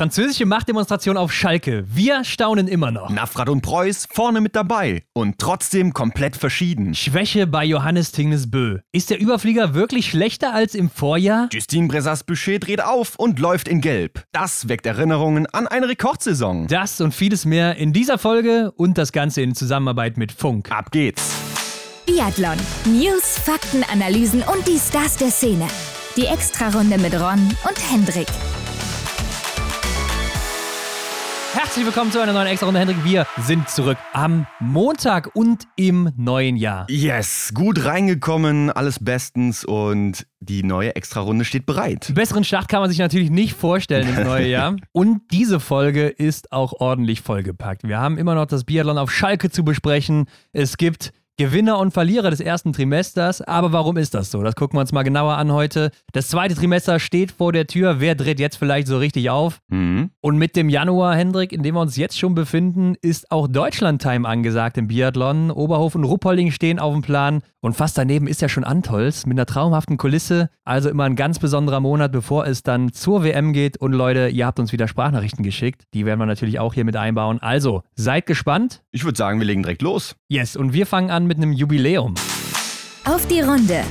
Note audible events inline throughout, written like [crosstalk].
Französische Machtdemonstration auf Schalke. Wir staunen immer noch. Nafrat und Preuß vorne mit dabei und trotzdem komplett verschieden. Schwäche bei Johannes Tingnes Bö. Ist der Überflieger wirklich schlechter als im Vorjahr? Justine Bressas Boucher dreht auf und läuft in Gelb. Das weckt Erinnerungen an eine Rekordsaison. Das und vieles mehr in dieser Folge und das Ganze in Zusammenarbeit mit Funk. Ab geht's. Biathlon. News, Fakten, Analysen und die Stars der Szene. Die Extrarunde mit Ron und Hendrik. Herzlich willkommen zu einer neuen Extra-Runde, Hendrik. Wir sind zurück am Montag und im neuen Jahr. Yes, gut reingekommen, alles bestens und die neue Extra-Runde steht bereit. Besseren Start kann man sich natürlich nicht vorstellen ins neue [laughs] Jahr. Und diese Folge ist auch ordentlich vollgepackt. Wir haben immer noch das Biathlon auf Schalke zu besprechen. Es gibt Gewinner und Verlierer des ersten Trimesters. Aber warum ist das so? Das gucken wir uns mal genauer an heute. Das zweite Trimester steht vor der Tür. Wer dreht jetzt vielleicht so richtig auf? Mhm. Und mit dem Januar, Hendrik, in dem wir uns jetzt schon befinden, ist auch Deutschland-Time angesagt im Biathlon. Oberhof und Ruppolding stehen auf dem Plan. Und fast daneben ist ja schon Antolz mit einer traumhaften Kulisse. Also immer ein ganz besonderer Monat, bevor es dann zur WM geht. Und Leute, ihr habt uns wieder Sprachnachrichten geschickt. Die werden wir natürlich auch hier mit einbauen. Also, seid gespannt. Ich würde sagen, wir legen direkt los. Yes, und wir fangen an mit einem Jubiläum. Auf die Runde.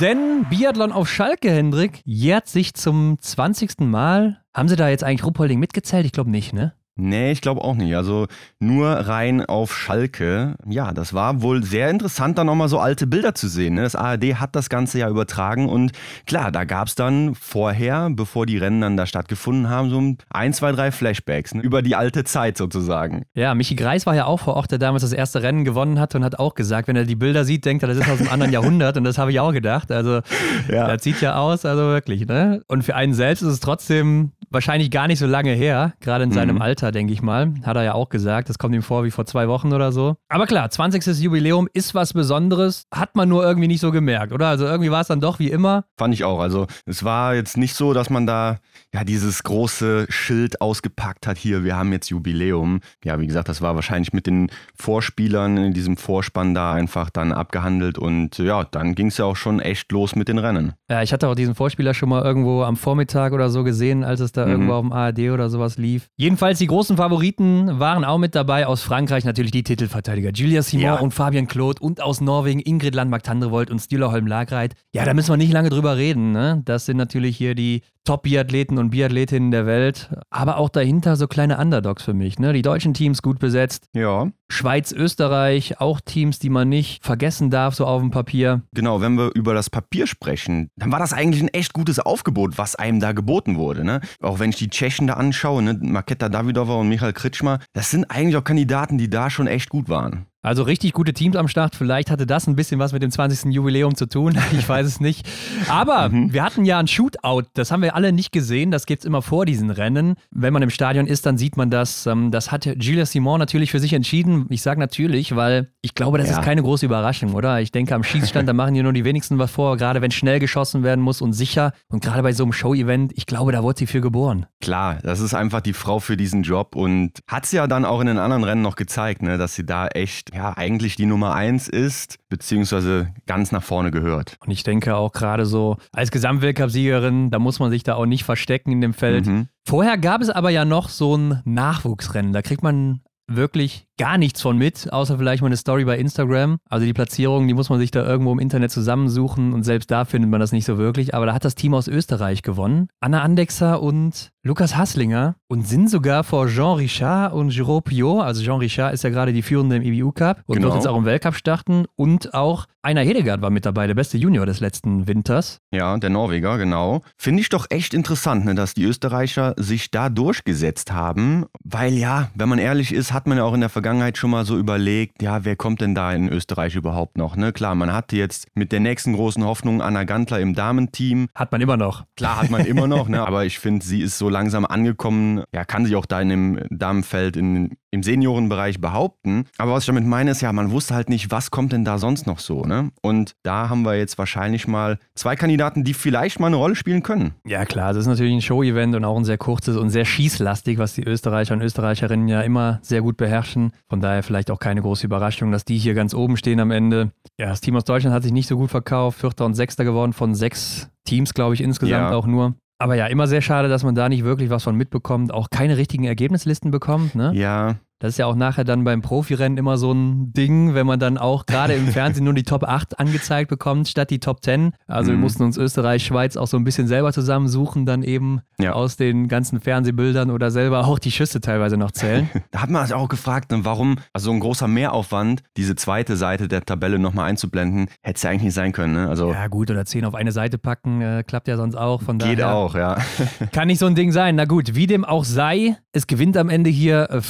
Denn Biathlon auf Schalke, Hendrik, jährt sich zum 20. Mal. Haben sie da jetzt eigentlich Ruppolding mitgezählt? Ich glaube nicht, ne? Nee, ich glaube auch nicht. Also nur rein auf Schalke. Ja, das war wohl sehr interessant, da nochmal so alte Bilder zu sehen. Ne? Das ARD hat das Ganze ja übertragen und klar, da gab es dann vorher, bevor die Rennen dann da stattgefunden haben, so ein, zwei, drei Flashbacks ne? über die alte Zeit sozusagen. Ja, Michi Greis war ja auch vor Ort, der damals das erste Rennen gewonnen hat und hat auch gesagt, wenn er die Bilder sieht, denkt er, das ist aus einem anderen Jahrhundert und das habe ich auch gedacht. Also [laughs] Ja. das sieht ja aus, also wirklich, ne? Und für einen selbst ist es trotzdem wahrscheinlich gar nicht so lange her, gerade in seinem Mhm. Alter, denke ich mal. Hat er ja auch gesagt. Das kommt ihm vor wie vor zwei Wochen oder so. Aber klar, 20. Jubiläum ist was Besonderes. Hat man nur irgendwie nicht so gemerkt, oder? Also irgendwie war es dann doch wie immer. Fand ich auch. Also es war jetzt nicht so, dass man da ja dieses große Schild ausgepackt hat, hier, wir haben jetzt Jubiläum. Ja, wie gesagt, das war wahrscheinlich mit den Vorspielern in diesem Vorspann da einfach dann abgehandelt und ja, dann ging es ja auch schon echt los mit den Rennen. Ja, ich hatte auch diesen Vorspieler schon mal irgendwo am Vormittag oder so gesehen, als es da Mhm. irgendwo auf dem ARD oder sowas lief. Jedenfalls die großen Favoriten waren auch mit dabei. Aus Frankreich natürlich die Titelverteidiger Julia Simon Ja. und Fabian Claude und aus Norwegen Ingrid Landmark-Tandrevold und Stühler Holm-Lagreit. Ja, da müssen wir nicht lange drüber reden. Ne? Das sind natürlich hier die Top-Biathleten und Biathletinnen der Welt. Aber auch dahinter so kleine Underdogs für mich. Ne? Die deutschen Teams gut besetzt. Ja, Schweiz, Österreich, auch Teams, die man nicht vergessen darf, so auf dem Papier. genau, wenn wir über das Papier sprechen, dann war das eigentlich ein echt gutes Aufgebot, was einem da geboten wurde. Ne? Auch wenn ich die Tschechen da anschaue, ne? Maketa Davidova und Michael Kritschmer, das sind eigentlich auch Kandidaten, die da schon echt gut waren. Also richtig gute Teams am Start. Vielleicht hatte das ein bisschen was mit dem 20. Jubiläum zu tun. [laughs] Ich weiß es nicht. Aber wir hatten ja ein Shootout. Das haben wir alle nicht gesehen. Das gibt es immer vor diesen Rennen. Wenn man im Stadion ist, dann sieht man das. Ähm, Das hat Julia Simon natürlich für sich entschieden. Ich sage natürlich, weil ich glaube, das Ja. ist keine große Überraschung, oder? Ich denke, am Schießstand, da machen hier nur die wenigsten was vor. Gerade wenn schnell geschossen werden muss und sicher. Und gerade bei so einem Show-Event, ich glaube, da wurde sie für geboren. Klar, das ist einfach die Frau für diesen Job und hat sie ja dann auch in den anderen Rennen noch gezeigt, ne, dass sie da echt, ja, eigentlich die Nummer eins ist, beziehungsweise ganz nach vorne gehört. Und ich denke auch gerade so als Gesamtweltcup-Siegerin, da muss man sich da auch nicht verstecken in dem Feld. Mhm. Vorher gab es aber ja noch so ein Nachwuchsrennen. Da kriegt man wirklich gar nichts von mit, außer vielleicht mal eine Story bei Instagram. Also die Platzierung, die muss man sich da irgendwo im Internet zusammensuchen und selbst da findet man das nicht so wirklich. Aber da hat das Team aus Österreich gewonnen. Anna Andexer und Lukas Hasslinger und sind sogar vor Jean Richard und Giraud Piot. Also Jean Richard ist ja gerade die Führende im IBU Cup und Genau. wird jetzt auch im Weltcup starten. Und auch Einer Hedegaard war mit dabei, der beste Junior des letzten Winters. Ja, der Norweger, genau. Finde ich doch echt interessant, ne, dass die Österreicher sich da durchgesetzt haben. Weil ja, wenn man ehrlich ist, hat man ja auch in der Vergangenheit schon mal so überlegt, ja, wer kommt denn da in Österreich überhaupt noch? Ne? Klar, man hatte jetzt mit der nächsten großen Hoffnung Anna Gantler im Damenteam. Hat man immer noch. Klar hat man [laughs] immer noch, ne? aber ich finde, sie ist so langsam angekommen, ja, kann sich auch da in dem Damenfeld in, im Seniorenbereich behaupten. Aber was ich damit meine, ist ja, man wusste halt nicht, was kommt denn da sonst noch so, ne? Und da haben wir jetzt wahrscheinlich mal zwei Kandidaten, die vielleicht mal eine Rolle spielen können. Ja, klar, das ist natürlich ein Show-Event und auch ein sehr kurzes und sehr schießlastig, was die Österreicher und Österreicherinnen ja immer sehr gut beherrschen. Von daher vielleicht auch keine große Überraschung, dass die hier ganz oben stehen am Ende. Ja, das Team aus Deutschland hat sich nicht so gut verkauft, Vierter und Sechster geworden von sechs Teams, glaube ich, insgesamt Ja. auch nur. Aber ja, immer sehr schade, dass man da nicht wirklich was von mitbekommt, auch keine richtigen Ergebnislisten bekommt. Ne? Ja, Das ist ja auch nachher dann beim Profirennen immer so ein Ding, wenn man dann auch gerade im [laughs] Fernsehen nur die Top 8 angezeigt bekommt, statt die Top 10. Also wir Mhm. mussten uns Österreich, Schweiz auch so ein bisschen selber zusammensuchen, dann eben Ja. aus den ganzen Fernsehbildern oder selber auch die Schüsse teilweise noch zählen. [laughs] Da hat man sich auch gefragt, ne, warum also so ein großer Mehraufwand, diese zweite Seite der Tabelle nochmal einzublenden, hätte es ja eigentlich nicht sein können. Ne? Also ja gut, oder 10 auf eine Seite packen, äh, klappt ja sonst auch. Von geht auch, ja. [laughs] Kann nicht so ein Ding sein. Na gut, wie dem auch sei, es gewinnt am Ende hier äh,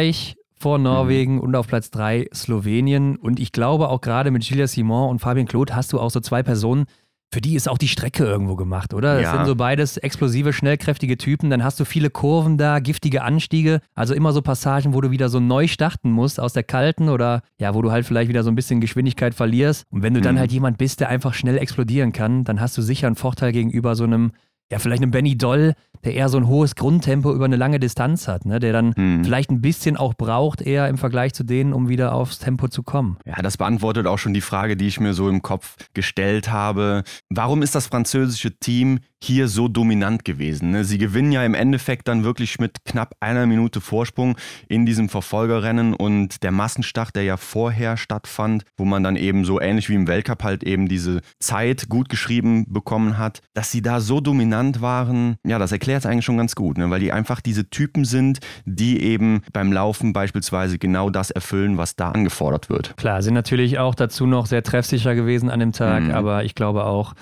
Frankreich vor Norwegen und auf Platz 3 Slowenien. Und ich glaube auch gerade mit Gilles Simon und Fabien Claude hast du auch so zwei Personen, für die ist auch die Strecke irgendwo gemacht, oder? Das Ja. sind so beides explosive, schnellkräftige Typen. Dann hast du viele Kurven da, giftige Anstiege. Also immer so Passagen, wo du wieder so neu starten musst aus der kalten oder ja, wo du halt vielleicht wieder so ein bisschen Geschwindigkeit verlierst. Und wenn du dann Mhm. halt jemand bist, der einfach schnell explodieren kann, dann hast du sicher einen Vorteil gegenüber so einem ja, vielleicht ein Benny Doll, der eher so ein hohes Grundtempo über eine lange Distanz hat, ne? der dann Hm. vielleicht ein bisschen auch braucht, eher im Vergleich zu denen, um wieder aufs Tempo zu kommen. Ja, das beantwortet auch schon die Frage, die ich mir so im Kopf gestellt habe. Warum ist das französische Team hier so dominant gewesen? ne? Sie gewinnen ja im Endeffekt dann wirklich mit knapp einer Minute Vorsprung in diesem Verfolgerrennen und der Massenstart, der ja vorher stattfand, wo man dann eben so ähnlich wie im Weltcup halt eben diese Zeit gut geschrieben bekommen hat, dass sie da so dominant waren, ja, das erklärt es eigentlich schon ganz gut, ne? weil die einfach diese Typen sind, die eben beim Laufen beispielsweise genau das erfüllen, was da angefordert wird. Klar, sind natürlich auch dazu noch sehr treffsicher gewesen an dem Tag, Mhm. aber ich glaube auch,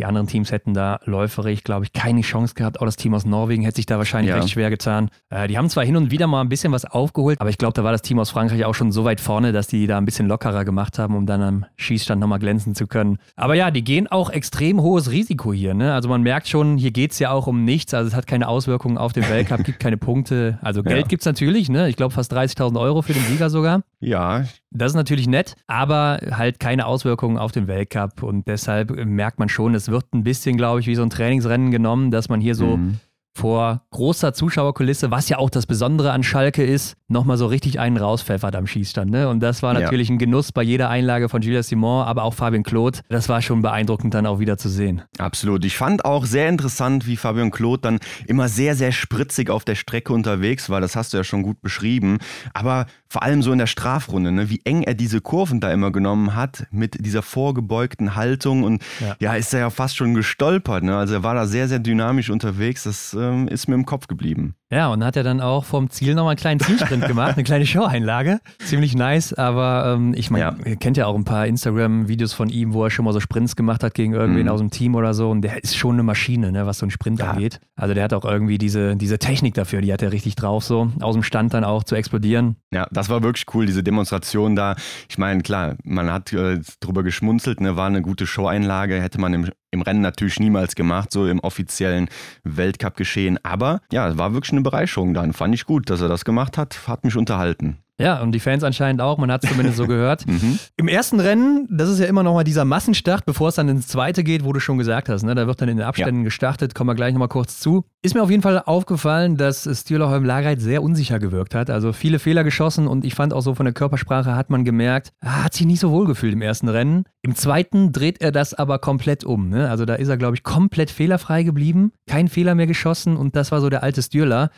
die anderen Teams hätten da läuferig, glaube ich, keine Chance gehabt. Auch das Team aus Norwegen hätte sich da wahrscheinlich Ja. recht schwer getan. Äh, die haben zwar hin und wieder mal ein bisschen was aufgeholt, aber ich glaube, da war das Team aus Frankreich auch schon so weit vorne, dass die da ein bisschen lockerer gemacht haben, um dann am Schießstand nochmal glänzen zu können. Aber ja, die gehen auch extrem hohes Risiko hier. Ne? Also man merkt schon, hier geht es ja auch um nichts. Also es hat keine Auswirkungen auf den Weltcup, gibt keine Punkte. Also [laughs] Geld Ja. gibt es natürlich. Ne? Ich glaube fast 30.000 Euro für den Sieger sogar. Ja, Das ist natürlich nett, aber halt keine Auswirkungen auf den Weltcup. Und deshalb merkt man schon, es wird ein bisschen, glaube ich, wie so ein Trainingsrennen genommen, dass man hier so Mhm. Vor großer Zuschauerkulisse, was ja auch das Besondere an Schalke ist, nochmal so richtig einen rauspfeffert am Schießstand. Ne? Und das war Ja. natürlich ein Genuss bei jeder Einlage von Gilles Simon, aber auch Fabien Claude. Das war schon beeindruckend dann auch wieder zu sehen. Absolut. Ich fand auch sehr interessant, wie Fabian Claude dann immer sehr, sehr spritzig auf der Strecke unterwegs war. Das hast du ja schon gut beschrieben. Aber vor allem so in der Strafrunde, ne? wie eng er diese Kurven da immer genommen hat mit dieser vorgebeugten Haltung. Und Ja. ja, ist er ja fast schon gestolpert. Ne? Also er war da sehr, sehr dynamisch unterwegs. Das ähm, ist mir im Kopf geblieben. Ja, und hat er dann auch vom Ziel nochmal einen kleinen Zielsprint [laughs] gemacht, eine kleine Show-Einlage. Ziemlich nice, aber ähm, ich meine, Ja. ihr kennt ja auch ein paar Instagram-Videos von ihm, wo er schon mal so Sprints gemacht hat gegen irgendwen Mhm. aus dem Team oder so. Und der ist schon eine Maschine, ne, was so ein Sprint Ja. angeht. Also der hat auch irgendwie diese, diese Technik dafür, die hat er richtig drauf, so aus dem Stand dann auch zu explodieren. Ja, das war wirklich cool, diese Demonstration da. Ich meine, klar, man hat äh, drüber geschmunzelt, ne, war eine gute Show-Einlage, hätte man im, im Rennen natürlich niemals gemacht, so im offiziellen Weltcup-Geschehen. Aber ja, es war wirklich eine Bereicherung dann. Fand ich gut, dass er das gemacht hat, hat mich unterhalten. Ja, und die Fans anscheinend auch, man hat es zumindest so gehört. [laughs] Mhm. Im ersten Rennen, das ist ja immer noch mal dieser Massenstart, bevor es dann ins zweite geht, wo du schon gesagt hast, ne? da wird dann in den Abständen gestartet, kommen wir gleich nochmal kurz zu. Ist mir auf jeden Fall aufgefallen, dass Stühlerholm Lagreit sehr unsicher gewirkt hat, also viele Fehler geschossen und ich fand auch so von der Körpersprache hat man gemerkt, er hat sich nicht so wohl gefühlt im ersten Rennen. Im zweiten dreht er das aber komplett um, ne? also da ist er glaube ich komplett fehlerfrei geblieben, kein Fehler mehr geschossen und das war so der alte Stürler.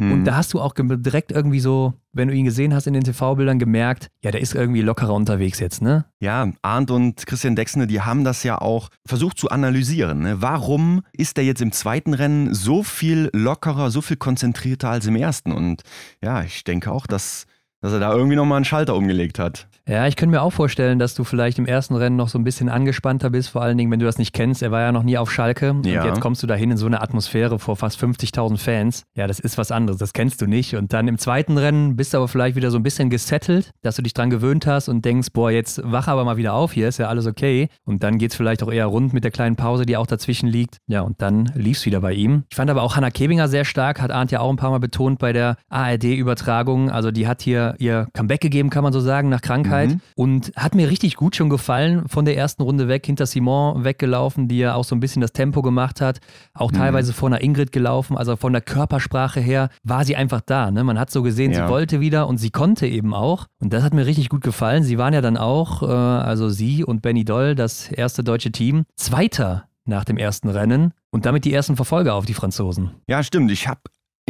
Und Mhm. da hast du auch direkt irgendwie so, wenn du ihn gesehen hast in den TV-Bildern, gemerkt, ja, der ist irgendwie lockerer unterwegs jetzt, ne? Ja, Arndt und Christian Dexne, die haben das ja auch versucht zu analysieren. Ne? Warum ist er jetzt im zweiten Rennen so viel lockerer, so viel konzentrierter als im ersten? Und ja, ich denke auch, dass, dass er da irgendwie nochmal einen Schalter umgelegt hat. Ja, ich könnte mir auch vorstellen, dass du vielleicht im ersten Rennen noch so ein bisschen angespannter bist, vor allen Dingen, wenn du das nicht kennst. Er war ja noch nie auf Schalke Ja. und jetzt kommst du dahin in so eine Atmosphäre vor fast 50.000 Fans. Ja, das ist was anderes, das kennst du nicht. Und dann im zweiten Rennen bist du aber vielleicht wieder so ein bisschen gesettelt, dass du dich dran gewöhnt hast und denkst, boah, jetzt wach aber mal wieder auf, hier ist ja alles okay. Und dann geht's vielleicht auch eher rund mit der kleinen Pause, die auch dazwischen liegt. Ja, und dann lief's wieder bei ihm. Ich fand aber auch Hannah Kebinger sehr stark, hat Arndt ja auch ein paar Mal betont bei der ARD-Übertragung. Also die hat hier ihr Comeback gegeben, kann man so sagen, nach Krankheit. Mhm. Und hat mir richtig gut schon gefallen, von der ersten Runde weg, hinter Simon weggelaufen, die ja auch so ein bisschen das Tempo gemacht hat. Auch teilweise vor einer Ingrid gelaufen. Also von der Körpersprache her war sie einfach da. Ne? Man hat so gesehen, Ja. sie wollte wieder und sie konnte eben auch. Und das hat mir richtig gut gefallen. Sie waren ja dann auch, äh, also sie und Benny Doll, das erste deutsche Team, Zweiter nach dem ersten Rennen. und damit die ersten Verfolger auf die Franzosen. Ja, stimmt. Ich habe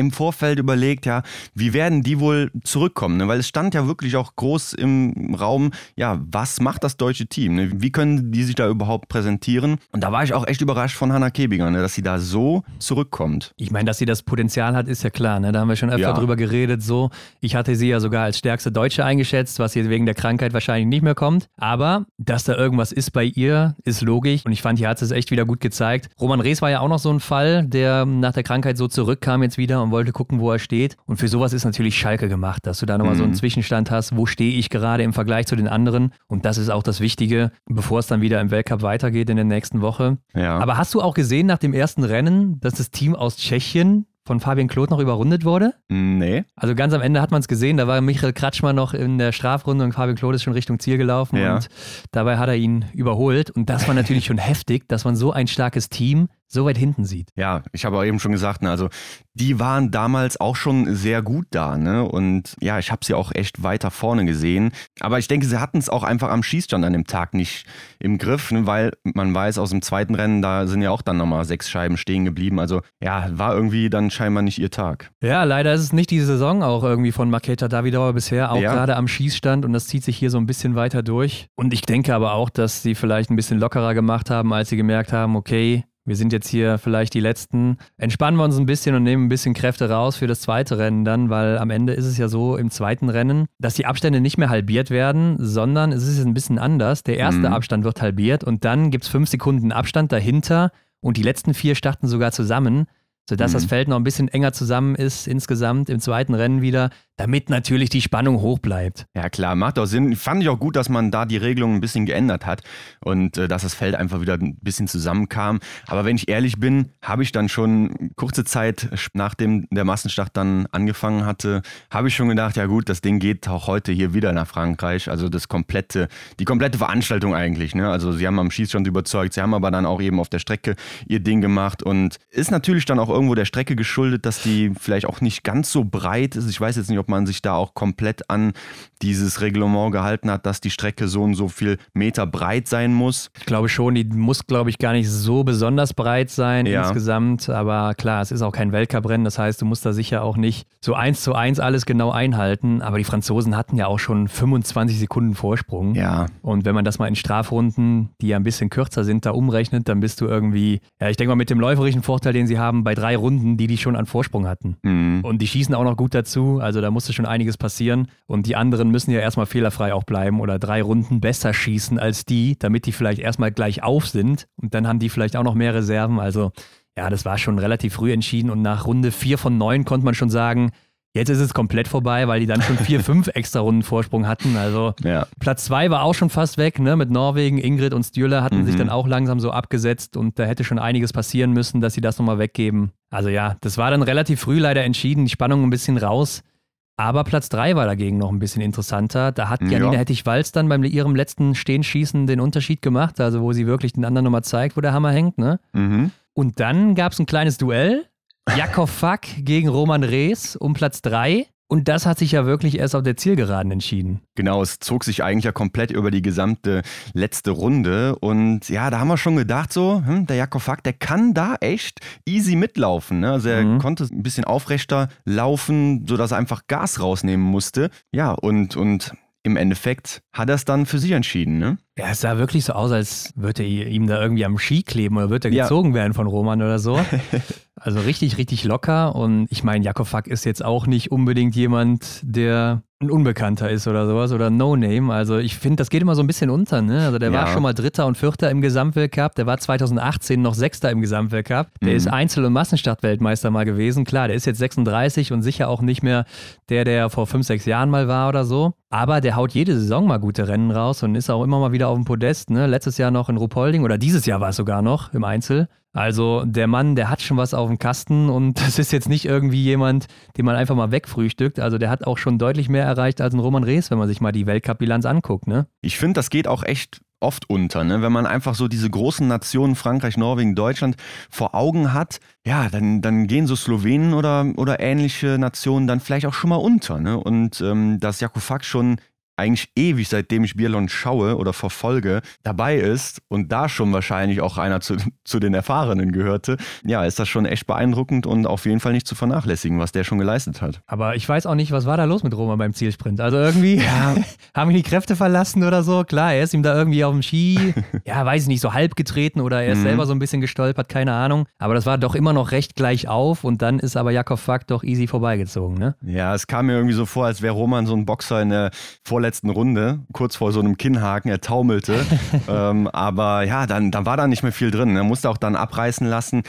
im Vorfeld überlegt, ja, wie werden die wohl zurückkommen? Ne? Weil es stand ja wirklich auch groß im Raum, ja, was macht das deutsche Team? Ne? Wie können die sich da überhaupt präsentieren? Und da war ich auch echt überrascht von Hannah Kebinger, ne? dass sie da so zurückkommt. Ich meine, dass sie das Potenzial hat, ist ja klar. Ne? Da haben wir schon öfter Ja. drüber geredet. So, ich hatte sie ja sogar als stärkste Deutsche eingeschätzt, was jetzt wegen der Krankheit wahrscheinlich nicht mehr kommt. Aber dass da irgendwas ist bei ihr, ist logisch. Und ich fand, hier hat es echt wieder gut gezeigt. Roman Rees war ja auch noch so ein Fall, der nach der Krankheit so zurückkam jetzt wieder und wollte gucken, wo er steht. Und für sowas ist natürlich Schalke gemacht, dass du da nochmal so einen Mhm. Zwischenstand hast. Wo stehe ich gerade im Vergleich zu den anderen? Und das ist auch das Wichtige, bevor es dann wieder im Weltcup weitergeht in der nächsten Woche. Ja. Aber hast du auch gesehen nach dem ersten Rennen, dass das Team aus Tschechien von Fabian Kloth noch überrundet wurde? nee. Also ganz am Ende hat man es gesehen, da war Michael Kratschmer noch in der Strafrunde und Fabian Kloth ist schon Richtung Ziel gelaufen Ja. und dabei hat er ihn überholt. Und das war natürlich schon [laughs] heftig, dass man so ein starkes Team so weit hinten sieht. Ja, ich habe auch eben schon gesagt, ne, also die waren damals auch schon sehr gut da, ne? Und ja, ich habe sie auch echt weiter vorne gesehen. Aber ich denke, sie hatten es auch einfach am Schießstand an dem Tag nicht im Griff, ne? weil man weiß, aus dem zweiten Rennen, da sind ja auch dann nochmal sechs Scheiben stehen geblieben. Also ja, war irgendwie dann scheinbar nicht ihr Tag. Ja, leider ist es nicht die Saison auch irgendwie von Maketa Davidauer bisher, auch Ja. gerade am Schießstand und das zieht sich hier so ein bisschen weiter durch. Und ich denke aber auch, dass sie vielleicht ein bisschen lockerer gemacht haben, als sie gemerkt haben, okay, wir sind jetzt hier vielleicht die Letzten. Entspannen wir uns ein bisschen und nehmen ein bisschen Kräfte raus für das zweite Rennen dann, weil am Ende ist es ja so im zweiten Rennen, dass die Abstände nicht mehr halbiert werden, sondern es ist jetzt ein bisschen anders. Der erste Mhm. Abstand wird halbiert und dann gibt es fünf Sekunden Abstand dahinter und die letzten vier starten sogar zusammen sodass Mhm. das Feld noch ein bisschen enger zusammen ist insgesamt im zweiten Rennen wieder, damit natürlich die Spannung hoch bleibt. Ja klar, macht auch Sinn. Fand ich auch gut, dass man da die Regelung ein bisschen geändert hat und äh, dass das Feld einfach wieder ein bisschen zusammenkam. Aber wenn ich ehrlich bin, habe ich dann schon kurze Zeit, nachdem der Massenstart dann angefangen hatte, habe ich schon gedacht, ja gut, das Ding geht auch heute hier wieder nach Frankreich. Also das komplette, die komplette Veranstaltung eigentlich. Ne? Also sie haben am Schießstand überzeugt, sie haben aber dann auch eben auf der Strecke ihr Ding gemacht und ist natürlich dann auch irgendwo der Strecke geschuldet, dass die vielleicht auch nicht ganz so breit ist. Ich weiß jetzt nicht, ob man sich da auch komplett an dieses Reglement gehalten hat, dass die Strecke so und so viel Meter breit sein muss. Ich glaube schon, die muss, glaube ich, gar nicht so besonders breit sein Ja. insgesamt. Aber klar, es ist auch kein Weltcuprennen. Das heißt, du musst da sicher auch nicht so eins zu eins alles genau einhalten. Aber die Franzosen hatten ja auch schon 25 Sekunden Vorsprung. Ja, Und wenn man das mal in Strafrunden, die ja ein bisschen kürzer sind, da umrechnet, dann bist du irgendwie, ja, ich denke mal mit dem läuferischen Vorteil, den sie haben, bei drei Runden, die die schon an Vorsprung hatten. mhm. Und die schießen auch noch gut dazu, also da musste schon einiges passieren. Und die anderen müssen ja erstmal fehlerfrei auch bleiben oder drei Runden besser schießen als die, damit die vielleicht erstmal gleich auf sind. Und dann haben die vielleicht auch noch mehr Reserven. Also ja, das war schon relativ früh entschieden. Und nach Runde vier von neun konnte man schon sagen, jetzt ist es komplett vorbei, weil die dann schon vier, [laughs] fünf extra Runden Vorsprung hatten. Also ja. Platz zwei war auch schon fast weg, ne? Mit Norwegen, Ingrid und Stühle hatten Mhm. sich dann auch langsam so abgesetzt und da hätte schon einiges passieren müssen, dass sie das nochmal weggeben. Also ja, das war dann relativ früh leider entschieden, die Spannung ein bisschen raus. Aber Platz drei war dagegen noch ein bisschen interessanter. Da hat Ja. Janine Hettich-Walz dann bei ihrem letzten Stehenschießen den Unterschied gemacht, also wo sie wirklich den anderen nochmal zeigt, wo der Hammer hängt, ne? Mhm. Und dann gab es ein kleines Duell. Jakob Fack gegen Roman Rees um Platz drei. Und das hat sich ja wirklich erst auf der Zielgeraden entschieden. Genau, es zog sich eigentlich ja komplett über die gesamte letzte Runde. Und ja, da haben wir schon gedacht, so, hm, der Jakob Fack, der kann da echt easy mitlaufen. Ne? Also er Mhm. konnte ein bisschen aufrechter laufen, sodass er einfach Gas rausnehmen musste. Ja, und, und im Endeffekt hat er es dann für sich entschieden. Ne? Ja, es sah wirklich so aus, als würde er ihm da irgendwie am Ski kleben oder würde er Ja. gezogen werden von Roman oder so. [laughs] Also richtig, richtig locker. Und ich meine, Jakob Fack ist jetzt auch nicht unbedingt jemand, der ein Unbekannter ist oder sowas oder No-Name. Also ich finde, das geht immer so ein bisschen unter. Ne? Also der war Ja. schon mal Dritter und Vierter im Gesamtweltcup. Der war 2018 noch Sechster im Gesamtweltcup. Der Mhm. ist Einzel- und Massenstartweltmeister mal gewesen. Klar, der ist jetzt 36 und sicher auch nicht mehr der, der vor fünf, sechs Jahren mal war oder so. Aber der haut jede Saison mal gute Rennen raus und ist auch immer mal wieder auf dem Podest. Ne? Letztes Jahr noch in Ruhpolding oder dieses Jahr war es sogar noch im Einzel. Also der Mann, der hat schon was auf dem Kasten und [laughs] das ist jetzt nicht irgendwie jemand, den man einfach mal wegfrühstückt. Also der hat auch schon deutlich mehr erreicht als ein Roman Rees, wenn man sich mal die Weltcup-Bilanz anguckt. Ne? Ich finde, das geht auch echt oft unter, ne? wenn man einfach so diese großen Nationen, Frankreich, Norwegen, Deutschland, vor Augen hat, ja, dann, dann gehen so Slowenen oder, oder ähnliche Nationen dann vielleicht auch schon mal unter. Ne? Und ähm, dass Jakub Fack schon eigentlich ewig, seitdem ich Biathlon schaue oder verfolge, dabei ist und da schon wahrscheinlich auch einer zu, [laughs] zu den Erfahrenen gehörte, ja, ist das schon echt beeindruckend und auf jeden Fall nicht zu vernachlässigen, was der schon geleistet hat. Aber ich weiß auch nicht, was war da los mit Roman beim Zielsprint? Also irgendwie ja. [laughs] haben ihn die Kräfte verlassen oder so. Klar, er ist ihm da irgendwie auf dem Ski, [laughs] ja, weiß ich nicht, so halb getreten oder er ist mhm. selber so ein bisschen gestolpert, keine Ahnung. Aber das war doch immer noch recht gleich auf und dann ist aber Jakob Fack doch easy vorbeigezogen, ne? Ja, es kam mir irgendwie so vor, als wäre Roman so ein Boxer in der vorletzten Runde, kurz vor so einem Kinnhaken, er taumelte. [laughs] ähm, aber ja, dann, dann war da nicht mehr viel drin. Er musste auch dann abreißen lassen.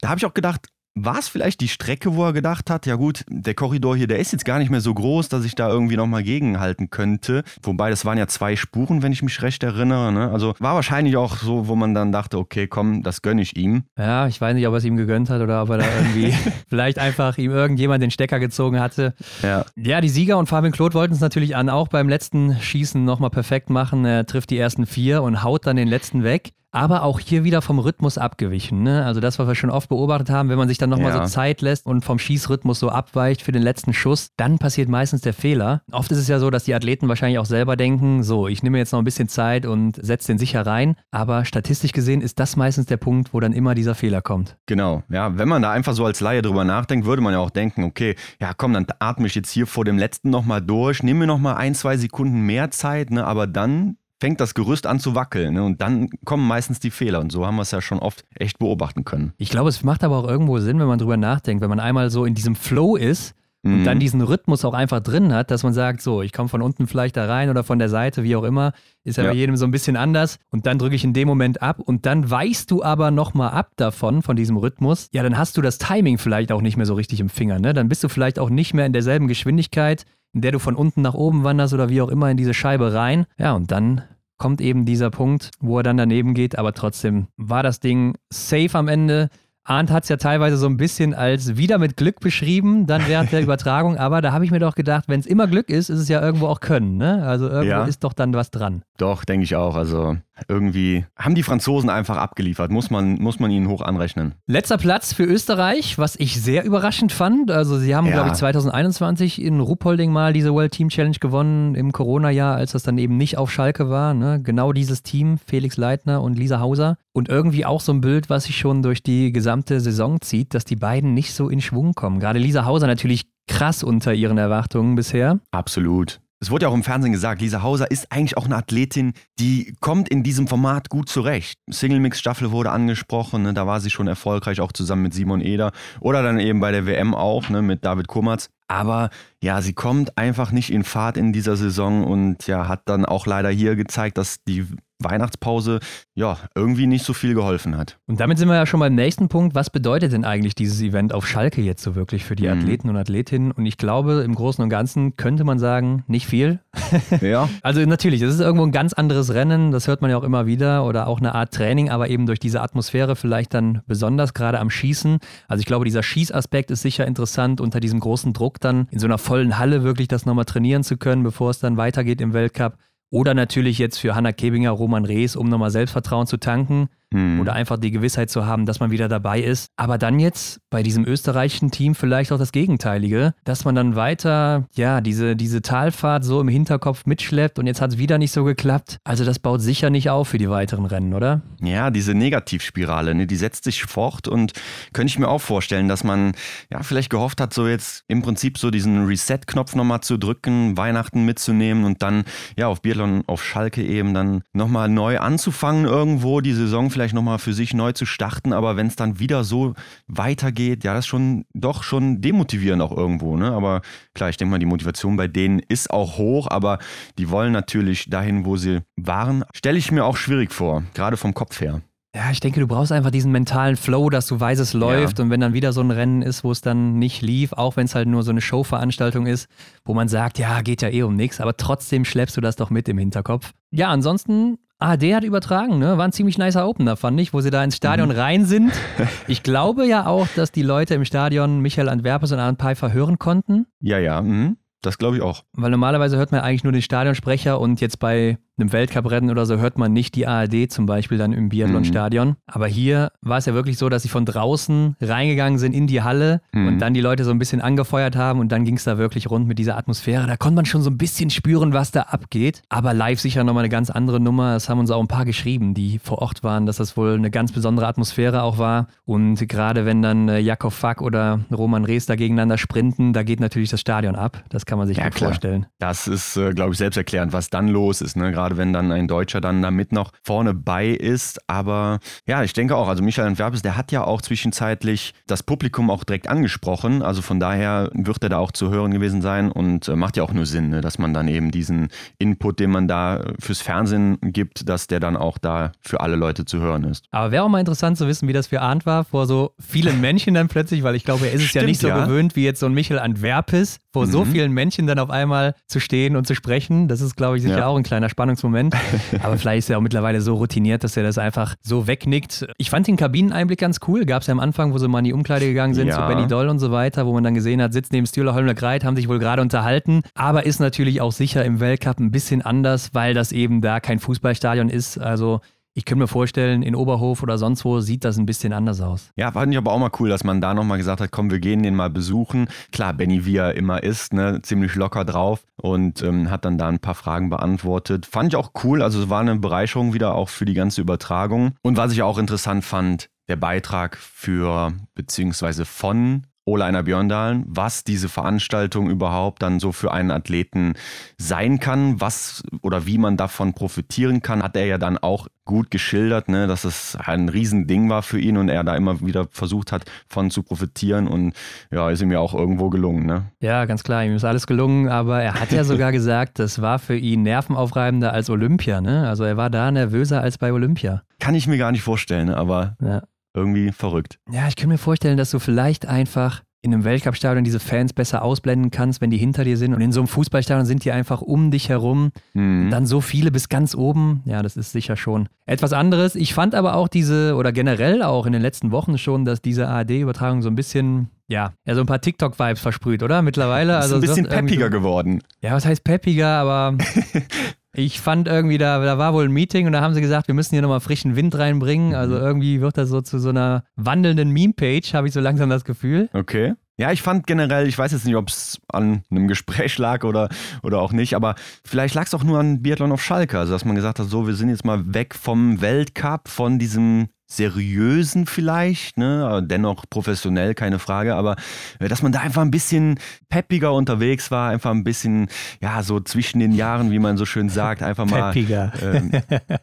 Da habe ich auch gedacht, war es vielleicht die Strecke, wo er gedacht hat, ja gut, der Korridor hier, der ist jetzt gar nicht mehr so groß, dass ich da irgendwie nochmal gegenhalten könnte. Wobei, das waren ja zwei Spuren, wenn ich mich recht erinnere. Ne? Also war wahrscheinlich auch so, wo man dann dachte, okay, komm, das gönne ich ihm. Ja, ich weiß nicht, ob er es ihm gegönnt hat oder ob er da irgendwie [laughs] vielleicht einfach ihm irgendjemand den Stecker gezogen hatte. Ja, ja die Sieger und Fabian Claude wollten es natürlich an, auch beim letzten Schießen nochmal perfekt machen. Er trifft die ersten vier und haut dann den letzten weg aber auch hier wieder vom Rhythmus abgewichen. Ne? Also das, was wir schon oft beobachtet haben, wenn man sich dann nochmal ja. so Zeit lässt und vom Schießrhythmus so abweicht für den letzten Schuss, dann passiert meistens der Fehler. Oft ist es ja so, dass die Athleten wahrscheinlich auch selber denken, so, ich nehme jetzt noch ein bisschen Zeit und setze den sicher rein. Aber statistisch gesehen ist das meistens der Punkt, wo dann immer dieser Fehler kommt. Genau, ja, wenn man da einfach so als Laie drüber nachdenkt, würde man ja auch denken, okay, ja komm, dann atme ich jetzt hier vor dem letzten nochmal durch, nehme mir nochmal ein, zwei Sekunden mehr Zeit, ne? aber dann fängt das Gerüst an zu wackeln ne? und dann kommen meistens die Fehler und so haben wir es ja schon oft echt beobachten können. Ich glaube, es macht aber auch irgendwo Sinn, wenn man drüber nachdenkt, wenn man einmal so in diesem Flow ist und mhm. dann diesen Rhythmus auch einfach drin hat, dass man sagt, so, ich komme von unten vielleicht da rein oder von der Seite, wie auch immer, ist ja, ja. bei jedem so ein bisschen anders und dann drücke ich in dem Moment ab und dann weichst du aber nochmal ab davon, von diesem Rhythmus, ja, dann hast du das Timing vielleicht auch nicht mehr so richtig im Finger, ne? Dann bist du vielleicht auch nicht mehr in derselben Geschwindigkeit, in der du von unten nach oben wanderst oder wie auch immer in diese Scheibe rein. Ja, und dann kommt eben dieser Punkt, wo er dann daneben geht, aber trotzdem war das Ding safe am Ende. Arndt hat es ja teilweise so ein bisschen als wieder mit Glück beschrieben, dann während der [laughs] Übertragung, aber da habe ich mir doch gedacht, wenn es immer Glück ist, ist es ja irgendwo auch Können, ne? Also irgendwo ja. ist doch dann was dran. Doch, denke ich auch. Also irgendwie haben die Franzosen einfach abgeliefert, muss man, muss man ihnen hoch anrechnen. Letzter Platz für Österreich, was ich sehr überraschend fand. Also sie haben, ja. glaube ich, 2021 in Ruppolding mal diese World Team Challenge gewonnen im Corona-Jahr, als das dann eben nicht auf Schalke war. Ne? Genau dieses Team, Felix Leitner und Lisa Hauser. Und irgendwie auch so ein Bild, was sich schon durch die gesamte Saison zieht, dass die beiden nicht so in Schwung kommen. Gerade Lisa Hauser natürlich krass unter ihren Erwartungen bisher. Absolut. Es wurde ja auch im Fernsehen gesagt, Lisa Hauser ist eigentlich auch eine Athletin, die kommt in diesem Format gut zurecht. Single Mix Staffel wurde angesprochen, ne, da war sie schon erfolgreich, auch zusammen mit Simon Eder oder dann eben bei der WM auch ne, mit David Kummerz. Aber ja, sie kommt einfach nicht in Fahrt in dieser Saison und ja, hat dann auch leider hier gezeigt, dass die Weihnachtspause ja irgendwie nicht so viel geholfen hat. Und damit sind wir ja schon beim nächsten Punkt. Was bedeutet denn eigentlich dieses Event auf Schalke jetzt so wirklich für die mhm. Athleten und Athletinnen? Und ich glaube, im Großen und Ganzen könnte man sagen, nicht viel. [laughs] Ja. also natürlich, es ist irgendwo ein ganz anderes Rennen, das hört man ja auch immer wieder, oder auch eine Art Training, aber eben durch diese Atmosphäre vielleicht dann besonders gerade am Schießen. Also ich glaube, dieser Schießaspekt ist sicher interessant, unter diesem großen Druck dann in so einer vollen Halle wirklich das nochmal trainieren zu können, bevor es dann weitergeht im Weltcup. Oder natürlich jetzt für Hanna Kebinger, Roman Rees, um nochmal Selbstvertrauen zu tanken mhm. oder einfach die Gewissheit zu haben, dass man wieder dabei ist. Aber dann jetzt bei diesem österreichischen Team vielleicht auch das Gegenteilige, dass man dann weiter, ja, diese, diese Talfahrt so im Hinterkopf mitschleppt und jetzt hat es wieder nicht so geklappt. Also das baut sicher nicht auf für die weiteren Rennen, oder? Ja, diese Negativspirale, ne, die setzt sich fort und könnte ich mir auch vorstellen, dass man ja vielleicht gehofft hat, so jetzt im Prinzip so diesen Reset-Knopf nochmal zu drücken, Weihnachten mitzunehmen und dann ja auf Biathlon auf Schalke eben dann nochmal neu anzufangen irgendwo, die Saison vielleicht nochmal für sich neu zu starten, aber wenn es dann wieder so weitergeht, ja, das ist schon doch schon demotivierend auch irgendwo. Ne? Aber klar, ich denke mal, die Motivation bei denen ist auch hoch, aber die wollen natürlich dahin, wo sie waren. Stelle ich mir auch schwierig vor, gerade vom Kopf her. Ja, ich denke, du brauchst einfach diesen mentalen Flow, dass du weißt, es läuft. Ja. Und wenn dann wieder so ein Rennen ist, wo es dann nicht lief, auch wenn es halt nur so eine Showveranstaltung ist, wo man sagt, ja, geht ja eh um nichts, aber trotzdem schleppst du das doch mit im Hinterkopf. Ja, ansonsten ARD hat übertragen, ne? War ein ziemlich nicer Opener, fand ich, wo sie da ins Stadion mhm. rein sind. [laughs] Ich glaube ja auch, dass die Leute im Stadion Michael Antwerpes und Arndt Pfeiffer hören konnten. Ja, ja, mhm. das glaube ich auch. Weil normalerweise hört man eigentlich nur den Stadionsprecher und jetzt bei einem Weltcuprennen oder so hört man nicht die ARD zum Beispiel dann im Biathlonstadion. Mhm. Aber hier war es ja wirklich so, dass sie von draußen reingegangen sind in die Halle mhm. und dann die Leute so ein bisschen angefeuert haben und dann ging es da wirklich rund mit dieser Atmosphäre. Da konnte man schon so ein bisschen spüren, was da abgeht. Aber live sicher nochmal eine ganz andere Nummer. Das haben uns auch ein paar geschrieben, die vor Ort waren, dass das wohl eine ganz besondere Atmosphäre auch war. Und gerade wenn dann äh, Jakob Fack oder Roman Rees da gegeneinander sprinten, da geht natürlich das Stadion ab. Das kann man sich ja, vorstellen. Das ist, äh, glaube ich, selbsterklärend, was dann los ist. Ne? Gerade wenn dann ein Deutscher dann damit noch vorne bei ist. Aber ja, ich denke auch, also Michael Antwerpes, der hat ja auch zwischenzeitlich das Publikum auch direkt angesprochen. Also von daher wird er da auch zu hören gewesen sein und äh, macht ja auch nur Sinn, ne? dass man dann eben diesen Input, den man da fürs Fernsehen gibt, dass der dann auch da für alle Leute zu hören ist. Aber wäre auch mal interessant zu wissen, wie das für Arndt war, vor so vielen Menschen dann plötzlich, weil ich glaube, er ist es ja nicht so ja. gewöhnt wie jetzt so ein Michael Antwerpes, vor mhm. so vielen Menschen dann auf einmal zu stehen und zu sprechen. Das ist, glaube ich, sicher ja. auch ein kleiner Spannungsmoment. [laughs] Aber vielleicht ist er auch mittlerweile so routiniert, dass er das einfach so wegnickt. Ich fand den Kabineneinblick ganz cool. Gab es ja am Anfang, wo sie mal in die Umkleide gegangen sind, ja. zu Benny Doll und so weiter, wo man dann gesehen hat, sitzt neben Stühler Holmler Greit, haben sich wohl gerade unterhalten. Aber ist natürlich auch sicher im Weltcup ein bisschen anders, weil das eben da kein Fußballstadion ist. Also ich könnte mir vorstellen, in Oberhof oder sonst wo sieht das ein bisschen anders aus. Ja, fand ich aber auch mal cool, dass man da nochmal gesagt hat, komm, wir gehen den mal besuchen. Klar, Benny, wie er immer ist, ne, ziemlich locker drauf und ähm, hat dann da ein paar Fragen beantwortet. Fand ich auch cool, also es war eine Bereicherung wieder auch für die ganze Übertragung. Und was ich auch interessant fand, der Beitrag für beziehungsweise von Ole Einer Björndalen, was diese Veranstaltung überhaupt dann so für einen Athleten sein kann, was oder wie man davon profitieren kann, hat er ja dann auch gut geschildert, ne, dass es ein Riesending war für ihn und er da immer wieder versucht hat, von zu profitieren und ja, ist ihm ja auch irgendwo gelungen. Ne? Ja, ganz klar, ihm ist alles gelungen, aber er hat ja sogar [laughs] gesagt, das war für ihn nervenaufreibender als Olympia. Ne? Also er war da nervöser als bei Olympia. Kann ich mir gar nicht vorstellen, aber ja irgendwie verrückt. Ja, ich kann mir vorstellen, dass du vielleicht einfach in einem Weltcup-Stadion diese Fans besser ausblenden kannst, wenn die hinter dir sind. Und in so einem Fußballstadion sind die einfach um dich herum. Mhm. Dann so viele bis ganz oben. Ja, das ist sicher schon etwas anderes. Ich fand aber auch diese, oder generell auch in den letzten Wochen schon, dass diese ARD-Übertragung so ein bisschen ja, ja, so ein paar TikTok-Vibes versprüht, oder? Mittlerweile. Also [laughs] ist ein bisschen peppiger so, geworden. Ja, was heißt peppiger, aber [laughs] Ich fand irgendwie, da, da war wohl ein Meeting und da haben sie gesagt, wir müssen hier nochmal frischen Wind reinbringen. Also mhm. irgendwie wird das so zu so einer wandelnden Meme-Page, habe ich so langsam das Gefühl. Okay. Ja, ich fand generell, ich weiß jetzt nicht, ob es an einem Gespräch [laughs] lag oder, oder auch nicht, aber vielleicht lag es auch nur an Biathlon auf Schalke. Also, dass man gesagt hat, so, wir sind jetzt mal weg vom Weltcup, von diesem seriösen vielleicht, ne? dennoch professionell, keine Frage, aber äh, dass man da einfach ein bisschen peppiger unterwegs war, einfach ein bisschen, ja, so zwischen den Jahren, wie man so schön sagt, einfach mal. Peppiger. Ähm,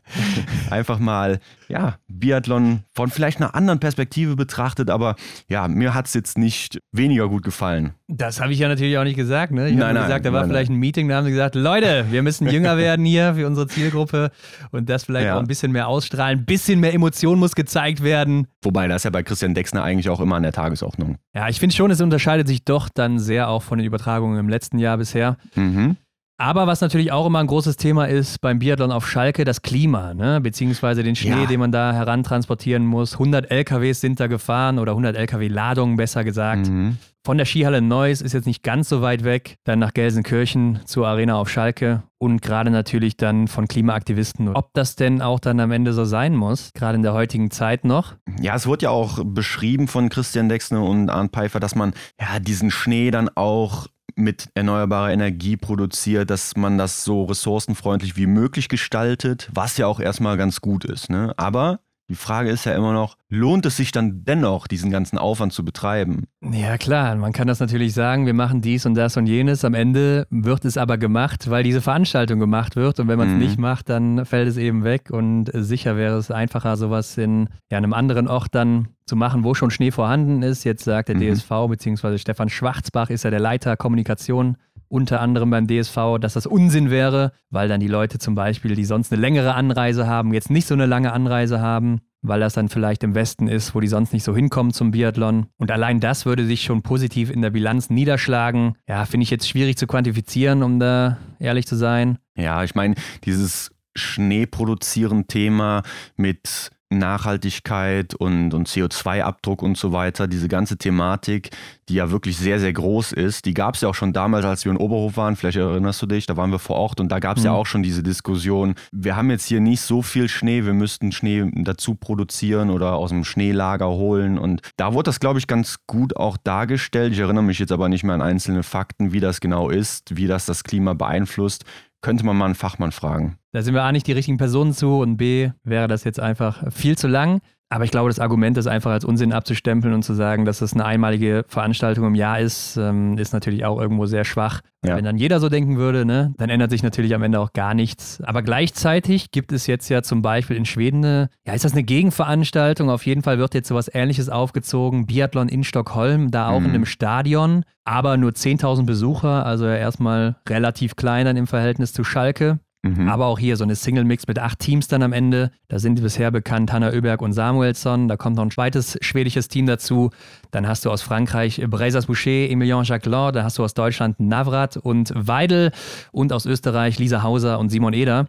[laughs] einfach mal, ja, Biathlon von vielleicht einer anderen Perspektive betrachtet, aber ja, mir hat es jetzt nicht weniger gut gefallen. Das habe ich ja natürlich auch nicht gesagt, ne? Ich habe gesagt, da war nein, vielleicht ein Meeting, da haben sie gesagt, Leute, wir müssen jünger [laughs] werden hier für unsere Zielgruppe und das vielleicht ja. auch ein bisschen mehr ausstrahlen, ein bisschen mehr Emotion muss gezeigt werden. Wobei, das ist ja bei Christian Dexner eigentlich auch immer an der Tagesordnung. Ja, ich finde schon, es unterscheidet sich doch dann sehr auch von den Übertragungen im letzten Jahr bisher. Mhm. Aber was natürlich auch immer ein großes Thema ist beim Biathlon auf Schalke, das Klima, ne? beziehungsweise den Schnee, ja. den man da herantransportieren muss. 100 LKWs sind da gefahren oder 100 LKW-Ladungen besser gesagt. Mhm. Von der Skihalle Neuss ist jetzt nicht ganz so weit weg, dann nach Gelsenkirchen zur Arena auf Schalke und gerade natürlich dann von Klimaaktivisten. Ob das denn auch dann am Ende so sein muss, gerade in der heutigen Zeit noch? Ja, es wurde ja auch beschrieben von Christian Dexner und Arndt Pfeiffer, dass man ja diesen Schnee dann auch mit erneuerbarer Energie produziert, dass man das so ressourcenfreundlich wie möglich gestaltet, was ja auch erstmal ganz gut ist. Ne? Aber die Frage ist ja immer noch, lohnt es sich dann dennoch, diesen ganzen Aufwand zu betreiben? Ja klar, man kann das natürlich sagen, wir machen dies und das und jenes. Am Ende wird es aber gemacht, weil diese Veranstaltung gemacht wird. Und wenn man es mhm. nicht macht, dann fällt es eben weg. Und sicher wäre es einfacher, sowas in ja, einem anderen Ort dann zu machen, wo schon Schnee vorhanden ist. Jetzt sagt der mhm. DSV, beziehungsweise Stefan Schwarzbach ist ja der Leiter Kommunikation unter anderem beim DSV, dass das Unsinn wäre, weil dann die Leute zum Beispiel, die sonst eine längere Anreise haben, jetzt nicht so eine lange Anreise haben, weil das dann vielleicht im Westen ist, wo die sonst nicht so hinkommen zum Biathlon. Und allein das würde sich schon positiv in der Bilanz niederschlagen. Ja, finde ich jetzt schwierig zu quantifizieren, um da ehrlich zu sein. Ja, ich meine, dieses Schneeproduzieren-Thema mit Nachhaltigkeit und, und CO2-Abdruck und so weiter, diese ganze Thematik, die ja wirklich sehr, sehr groß ist, die gab es ja auch schon damals, als wir in Oberhof waren, vielleicht erinnerst du dich, da waren wir vor Ort und da gab es mhm. ja auch schon diese Diskussion, wir haben jetzt hier nicht so viel Schnee, wir müssten Schnee dazu produzieren oder aus dem Schneelager holen und da wurde das, glaube ich, ganz gut auch dargestellt. Ich erinnere mich jetzt aber nicht mehr an einzelne Fakten, wie das genau ist, wie das das Klima beeinflusst könnte man mal einen Fachmann fragen. Da sind wir A nicht die richtigen Personen zu und B wäre das jetzt einfach viel zu lang. Aber ich glaube, das Argument, das einfach als Unsinn abzustempeln und zu sagen, dass das eine einmalige Veranstaltung im Jahr ist, ähm, ist natürlich auch irgendwo sehr schwach. Ja. Wenn dann jeder so denken würde, ne, dann ändert sich natürlich am Ende auch gar nichts. Aber gleichzeitig gibt es jetzt ja zum Beispiel in Schweden eine, ja, ist das eine Gegenveranstaltung? Auf jeden Fall wird jetzt sowas ähnliches aufgezogen. Biathlon in Stockholm, da auch mhm. in einem Stadion, aber nur 10.000 Besucher, also ja erstmal relativ klein dann im Verhältnis zu Schalke. Mhm. Aber auch hier so eine Single-Mix mit acht Teams dann am Ende. Da sind bisher bekannt Hanna Oeberg und Samuelsson. Da kommt noch ein zweites schwedisches Team dazu. Dann hast du aus Frankreich Bresas Boucher, Emilien Jacquelin. Da hast du aus Deutschland Navrat und Weidel. Und aus Österreich Lisa Hauser und Simon Eder.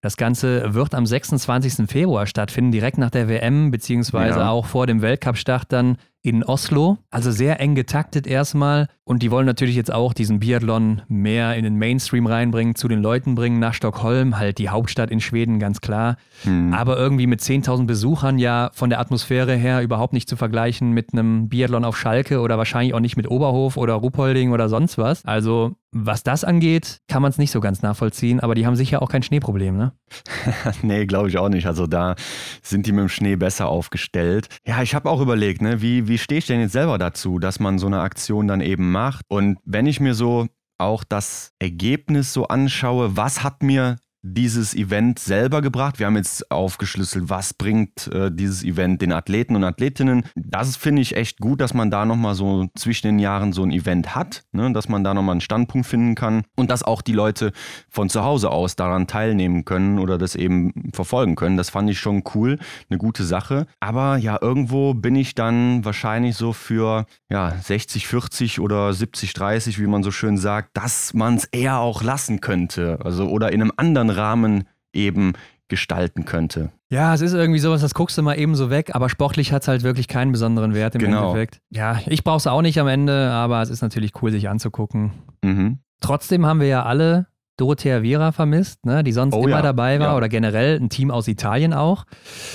Das Ganze wird am 26. Februar stattfinden, direkt nach der WM, beziehungsweise ja. auch vor dem Weltcup-Start dann in Oslo. Also sehr eng getaktet erstmal. Und die wollen natürlich jetzt auch diesen Biathlon mehr in den Mainstream reinbringen, zu den Leuten bringen, nach Stockholm, halt die Hauptstadt in Schweden, ganz klar. Mhm. Aber irgendwie mit 10.000 Besuchern ja von der Atmosphäre her überhaupt nicht zu vergleichen mit einem Biathlon auf Schalke oder wahrscheinlich auch nicht mit Oberhof oder Ruppolding oder sonst was. Also was das angeht, kann man es nicht so ganz nachvollziehen, aber die haben sicher auch kein Schneeproblem, ne? [laughs] nee, glaube ich auch nicht. Also da sind die mit dem Schnee besser aufgestellt. Ja, ich habe auch überlegt, ne, wie, wie stehe ich denn jetzt selber dazu, dass man so eine Aktion dann eben macht? Und wenn ich mir so auch das Ergebnis so anschaue, was hat mir dieses Event selber gebracht. Wir haben jetzt aufgeschlüsselt, was bringt äh, dieses Event den Athleten und Athletinnen. Das finde ich echt gut, dass man da nochmal so zwischen den Jahren so ein Event hat, ne? dass man da nochmal einen Standpunkt finden kann und dass auch die Leute von zu Hause aus daran teilnehmen können oder das eben verfolgen können. Das fand ich schon cool, eine gute Sache. Aber ja, irgendwo bin ich dann wahrscheinlich so für ja, 60, 40 oder 70, 30, wie man so schön sagt, dass man es eher auch lassen könnte. Also oder in einem anderen Rahmen eben gestalten könnte. Ja, es ist irgendwie sowas, das guckst du mal eben so weg, aber sportlich hat es halt wirklich keinen besonderen Wert im genau. Endeffekt. Ja, ich brauche es auch nicht am Ende, aber es ist natürlich cool, sich anzugucken. Mhm. Trotzdem haben wir ja alle Dorothea Vera vermisst, ne, die sonst oh, immer ja. dabei war ja. oder generell ein Team aus Italien auch.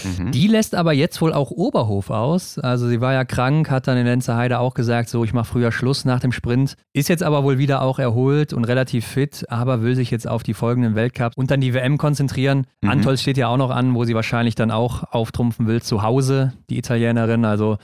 Mhm. Die lässt aber jetzt wohl auch Oberhof aus. Also sie war ja krank, hat dann in Lenzerheide auch gesagt, so ich mache früher Schluss nach dem Sprint. Ist jetzt aber wohl wieder auch erholt und relativ fit, aber will sich jetzt auf die folgenden Weltcup und dann die WM konzentrieren. Mhm. Antol steht ja auch noch an, wo sie wahrscheinlich dann auch auftrumpfen will zu Hause, die Italienerin. Also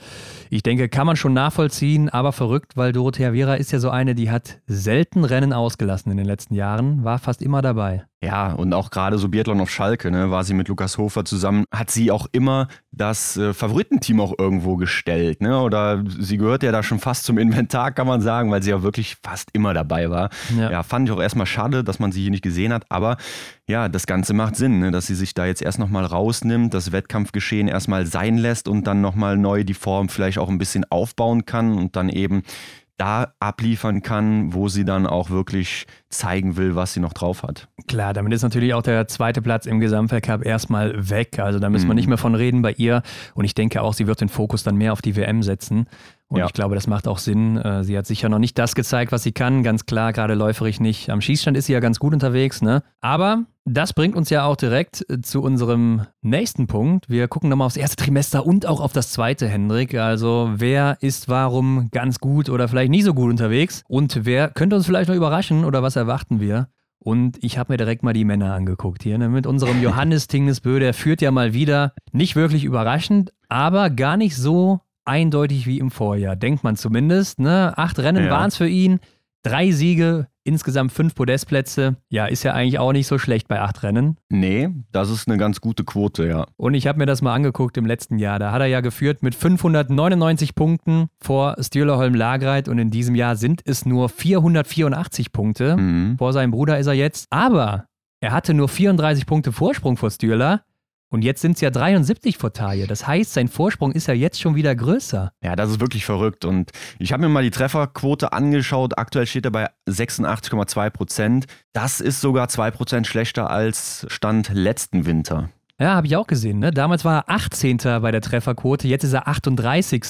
ich denke, kann man schon nachvollziehen, aber verrückt, weil Dorothea Vera ist ja so eine, die hat selten Rennen ausgelassen in den letzten Jahren, war fast immer dabei. Ja, und auch gerade so Biathlon auf Schalke, ne, war sie mit Lukas Hofer zusammen, hat sie auch immer das äh, Favoritenteam auch irgendwo gestellt, ne? Oder sie gehört ja da schon fast zum Inventar, kann man sagen, weil sie ja wirklich fast immer dabei war. Ja, ja fand ich auch erstmal schade, dass man sie hier nicht gesehen hat, aber ja, das Ganze macht Sinn, ne? dass sie sich da jetzt erst nochmal rausnimmt, das Wettkampfgeschehen erstmal sein lässt und dann nochmal neu die Form vielleicht auch ein bisschen aufbauen kann und dann eben da abliefern kann, wo sie dann auch wirklich zeigen will, was sie noch drauf hat. Klar, damit ist natürlich auch der zweite Platz im Gesamtweltcup erstmal weg. Also da müssen mhm. wir nicht mehr von reden bei ihr. Und ich denke auch, sie wird den Fokus dann mehr auf die WM setzen. Und ja. ich glaube, das macht auch Sinn. Äh, sie hat sicher noch nicht das gezeigt, was sie kann. Ganz klar, gerade läuferig nicht. Am Schießstand ist sie ja ganz gut unterwegs. Ne? Aber das bringt uns ja auch direkt äh, zu unserem nächsten Punkt. Wir gucken nochmal aufs erste Trimester und auch auf das zweite, Hendrik. Also wer ist warum ganz gut oder vielleicht nicht so gut unterwegs? Und wer könnte uns vielleicht noch überraschen oder was erwarten wir? Und ich habe mir direkt mal die Männer angeguckt hier. Ne? Mit unserem [laughs] Johannes Tingnesbö, der führt ja mal wieder, nicht wirklich überraschend, aber gar nicht so eindeutig wie im Vorjahr, denkt man zumindest. Ne? Acht Rennen ja. waren es für ihn, drei Siege, insgesamt fünf Podestplätze. Ja, ist ja eigentlich auch nicht so schlecht bei acht Rennen. Nee, das ist eine ganz gute Quote, ja. Und ich habe mir das mal angeguckt im letzten Jahr. Da hat er ja geführt mit 599 Punkten vor Stühlerholm Lagreit und in diesem Jahr sind es nur 484 Punkte. Mhm. Vor seinem Bruder ist er jetzt. Aber er hatte nur 34 Punkte Vorsprung vor Stürler. Und jetzt sind es ja 73 vor Taille. Das heißt, sein Vorsprung ist ja jetzt schon wieder größer. Ja, das ist wirklich verrückt. Und ich habe mir mal die Trefferquote angeschaut. Aktuell steht er bei 86,2 Prozent. Das ist sogar 2 Prozent schlechter als Stand letzten Winter. Ja, habe ich auch gesehen. Ne? Damals war er 18. bei der Trefferquote, jetzt ist er 38.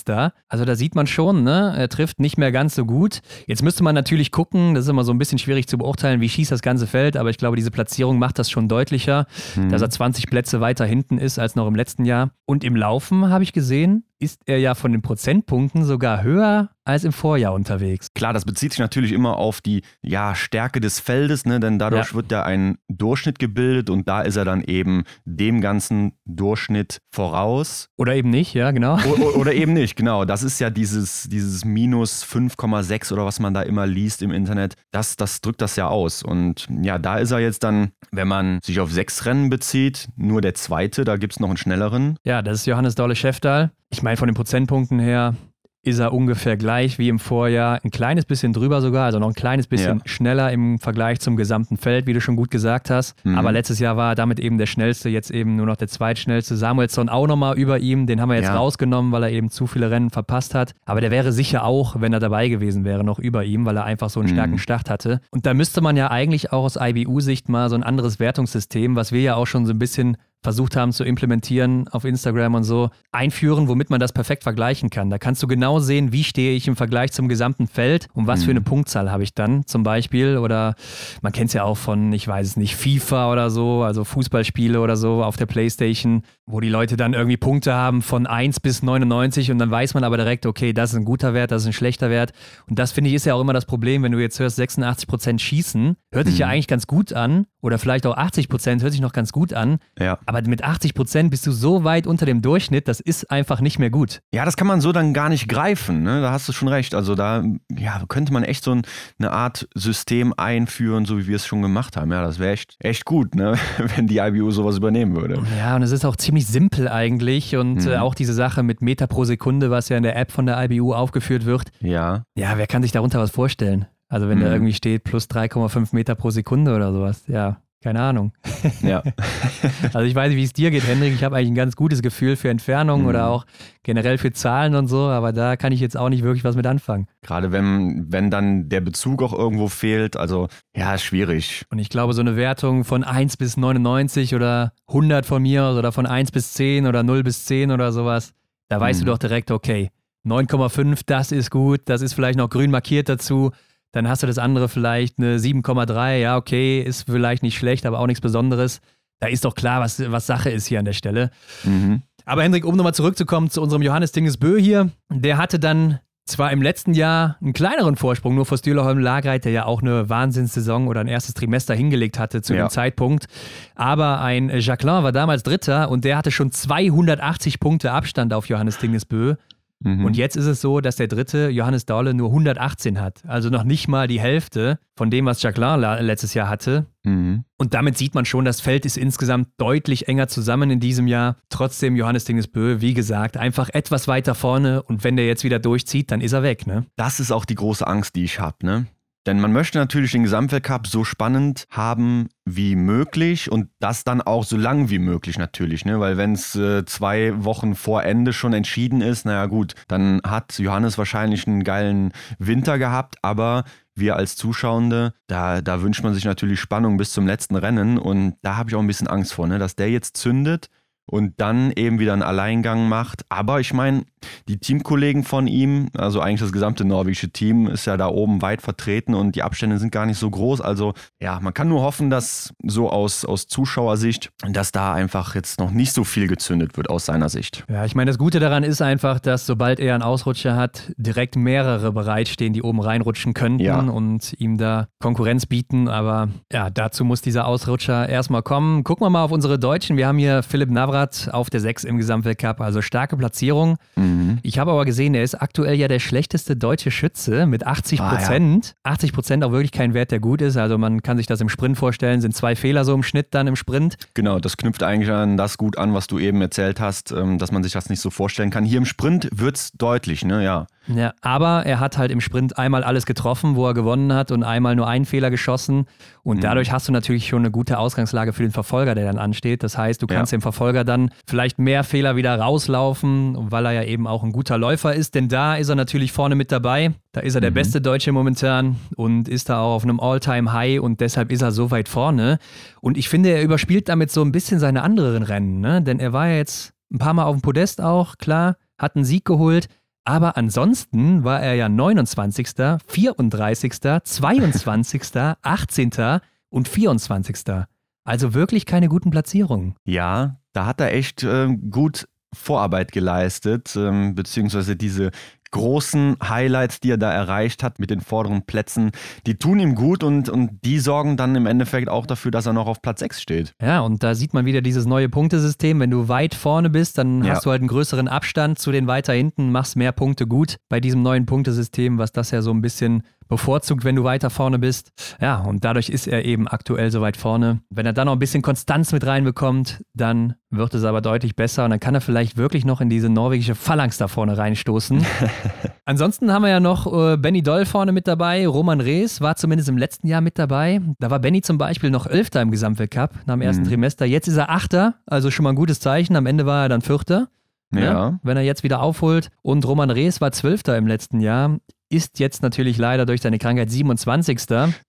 Also da sieht man schon, ne? er trifft nicht mehr ganz so gut. Jetzt müsste man natürlich gucken, das ist immer so ein bisschen schwierig zu beurteilen, wie schießt das ganze Feld, aber ich glaube, diese Platzierung macht das schon deutlicher, mhm. dass er 20 Plätze weiter hinten ist als noch im letzten Jahr. Und im Laufen habe ich gesehen, ist er ja von den Prozentpunkten sogar höher als im Vorjahr unterwegs. Klar, das bezieht sich natürlich immer auf die ja, Stärke des Feldes, ne? denn dadurch ja. wird ja ein Durchschnitt gebildet und da ist er dann eben dem ganzen Durchschnitt voraus. Oder eben nicht, ja, genau. O oder eben [laughs] nicht, genau. Das ist ja dieses, dieses Minus 5,6 oder was man da immer liest im Internet. Das, das drückt das ja aus. Und ja, da ist er jetzt dann, wenn man sich auf sechs Rennen bezieht, nur der zweite, da gibt es noch einen schnelleren. Ja, das ist Johannes Dolle-Schäftal. Ich meine, von den Prozentpunkten her ist er ungefähr gleich wie im Vorjahr, ein kleines bisschen drüber sogar, also noch ein kleines bisschen ja. schneller im Vergleich zum gesamten Feld, wie du schon gut gesagt hast. Mhm. Aber letztes Jahr war er damit eben der schnellste, jetzt eben nur noch der zweitschnellste. Samuelsson auch nochmal über ihm, den haben wir jetzt ja. rausgenommen, weil er eben zu viele Rennen verpasst hat. Aber der wäre sicher auch, wenn er dabei gewesen wäre, noch über ihm, weil er einfach so einen mhm. starken Start hatte. Und da müsste man ja eigentlich auch aus IBU-Sicht mal so ein anderes Wertungssystem, was wir ja auch schon so ein bisschen versucht haben zu implementieren auf Instagram und so, einführen, womit man das perfekt vergleichen kann. Da kannst du genau sehen, wie stehe ich im Vergleich zum gesamten Feld und was mhm. für eine Punktzahl habe ich dann zum Beispiel. Oder man kennt es ja auch von, ich weiß es nicht, FIFA oder so, also Fußballspiele oder so auf der Playstation, wo die Leute dann irgendwie Punkte haben von 1 bis 99 und dann weiß man aber direkt, okay, das ist ein guter Wert, das ist ein schlechter Wert. Und das finde ich ist ja auch immer das Problem, wenn du jetzt hörst, 86 Prozent schießen, hört sich mhm. ja eigentlich ganz gut an oder vielleicht auch 80 Prozent hört sich noch ganz gut an. Ja. Aber mit 80 Prozent bist du so weit unter dem Durchschnitt, das ist einfach nicht mehr gut. Ja, das kann man so dann gar nicht greifen. Ne? Da hast du schon recht. Also da ja, könnte man echt so eine Art System einführen, so wie wir es schon gemacht haben. Ja, das wäre echt, echt gut, ne? [laughs] wenn die IBU sowas übernehmen würde. Ja, und es ist auch ziemlich simpel eigentlich. Und mhm. äh, auch diese Sache mit Meter pro Sekunde, was ja in der App von der IBU aufgeführt wird. Ja. Ja, wer kann sich darunter was vorstellen? Also wenn mhm. da irgendwie steht plus 3,5 Meter pro Sekunde oder sowas, ja. Keine Ahnung. [laughs] Ja. [laughs] also ich weiß nicht, wie es dir geht, Hendrik. Ich habe eigentlich ein ganz gutes Gefühl für Entfernung mhm. oder auch generell für Zahlen und so, aber da kann ich jetzt auch nicht wirklich was mit anfangen. Gerade wenn, wenn dann der Bezug auch irgendwo fehlt, also ja, schwierig. Und ich glaube, so eine Wertung von 1 bis 99 oder 100 von mir oder von 1 bis 10 oder 0 bis 10 oder sowas, da weißt mhm. du doch direkt, okay, 9,5, das ist gut, das ist vielleicht noch grün markiert dazu dann hast du das andere vielleicht eine 7,3. Ja, okay, ist vielleicht nicht schlecht, aber auch nichts Besonderes. Da ist doch klar, was, was Sache ist hier an der Stelle. Mhm. Aber Hendrik, um nochmal zurückzukommen zu unserem Johannes Dingesbö hier, der hatte dann zwar im letzten Jahr einen kleineren Vorsprung, nur vor Stühlerholm Lagreit, der ja auch eine Wahnsinnssaison oder ein erstes Trimester hingelegt hatte zu ja. dem Zeitpunkt. Aber ein Jacqueline war damals Dritter und der hatte schon 280 Punkte Abstand auf Johannes Dingesbö. Mhm. Und jetzt ist es so, dass der dritte, Johannes Daule, nur 118 hat. Also noch nicht mal die Hälfte von dem, was Jacqueline letztes Jahr hatte. Mhm. Und damit sieht man schon, das Feld ist insgesamt deutlich enger zusammen in diesem Jahr. Trotzdem Johannes Dingesbö, wie gesagt, einfach etwas weiter vorne. Und wenn der jetzt wieder durchzieht, dann ist er weg. Ne? Das ist auch die große Angst, die ich habe. Ne? Denn man möchte natürlich den Gesamtweltcup so spannend haben wie möglich und das dann auch so lang wie möglich natürlich, ne? Weil wenn es äh, zwei Wochen vor Ende schon entschieden ist, naja gut, dann hat Johannes wahrscheinlich einen geilen Winter gehabt, aber wir als Zuschauende, da, da wünscht man sich natürlich Spannung bis zum letzten Rennen und da habe ich auch ein bisschen Angst vor, ne? dass der jetzt zündet und dann eben wieder einen Alleingang macht. Aber ich meine, die Teamkollegen von ihm, also eigentlich das gesamte norwegische Team, ist ja da oben weit vertreten und die Abstände sind gar nicht so groß. Also ja, man kann nur hoffen, dass so aus, aus Zuschauersicht, dass da einfach jetzt noch nicht so viel gezündet wird aus seiner Sicht. Ja, ich meine, das Gute daran ist einfach, dass sobald er einen Ausrutscher hat, direkt mehrere bereitstehen, die oben reinrutschen könnten ja. und ihm da Konkurrenz bieten. Aber ja, dazu muss dieser Ausrutscher erstmal kommen. Gucken wir mal auf unsere Deutschen. Wir haben hier Philipp Navrat auf der 6 im Gesamtweltcup, also starke Platzierung. Mhm. Ich habe aber gesehen, er ist aktuell ja der schlechteste deutsche Schütze mit 80 Prozent. Ah, ja. 80 Prozent auch wirklich kein Wert, der gut ist. Also man kann sich das im Sprint vorstellen, sind zwei Fehler so im Schnitt dann im Sprint. Genau, das knüpft eigentlich an das gut an, was du eben erzählt hast, ähm, dass man sich das nicht so vorstellen kann. Hier im Sprint wird es deutlich, ne? Ja. Ja, aber er hat halt im Sprint einmal alles getroffen, wo er gewonnen hat und einmal nur einen Fehler geschossen. Und mhm. dadurch hast du natürlich schon eine gute Ausgangslage für den Verfolger, der dann ansteht. Das heißt, du kannst ja. dem Verfolger dann vielleicht mehr Fehler wieder rauslaufen, weil er ja eben auch ein guter Läufer ist. Denn da ist er natürlich vorne mit dabei. Da ist er der mhm. beste Deutsche momentan und ist da auch auf einem All-Time-High und deshalb ist er so weit vorne. Und ich finde, er überspielt damit so ein bisschen seine anderen Rennen, ne? denn er war ja jetzt ein paar Mal auf dem Podest auch, klar, hat einen Sieg geholt. Aber ansonsten war er ja 29., 34., 22., 18. und 24. Also wirklich keine guten Platzierungen. Ja, da hat er echt äh, gut Vorarbeit geleistet, ähm, beziehungsweise diese großen Highlights, die er da erreicht hat mit den vorderen Plätzen, die tun ihm gut und, und die sorgen dann im Endeffekt auch dafür, dass er noch auf Platz 6 steht. Ja, und da sieht man wieder dieses neue Punktesystem. Wenn du weit vorne bist, dann ja. hast du halt einen größeren Abstand zu den weiter hinten, machst mehr Punkte gut bei diesem neuen Punktesystem, was das ja so ein bisschen bevorzugt, wenn du weiter vorne bist. Ja, und dadurch ist er eben aktuell so weit vorne. Wenn er dann noch ein bisschen Konstanz mit reinbekommt, dann wird es aber deutlich besser und dann kann er vielleicht wirklich noch in diese norwegische Phalanx da vorne reinstoßen. [laughs] Ansonsten haben wir ja noch äh, Benny Doll vorne mit dabei. Roman Rees war zumindest im letzten Jahr mit dabei. Da war Benny zum Beispiel noch Elfter im Gesamtweltcup nach dem ersten mhm. Trimester. Jetzt ist er Achter, also schon mal ein gutes Zeichen. Am Ende war er dann Vierter. Ja. ja. Wenn er jetzt wieder aufholt. Und Roman Rees war Zwölfter im letzten Jahr ist jetzt natürlich leider durch seine Krankheit 27.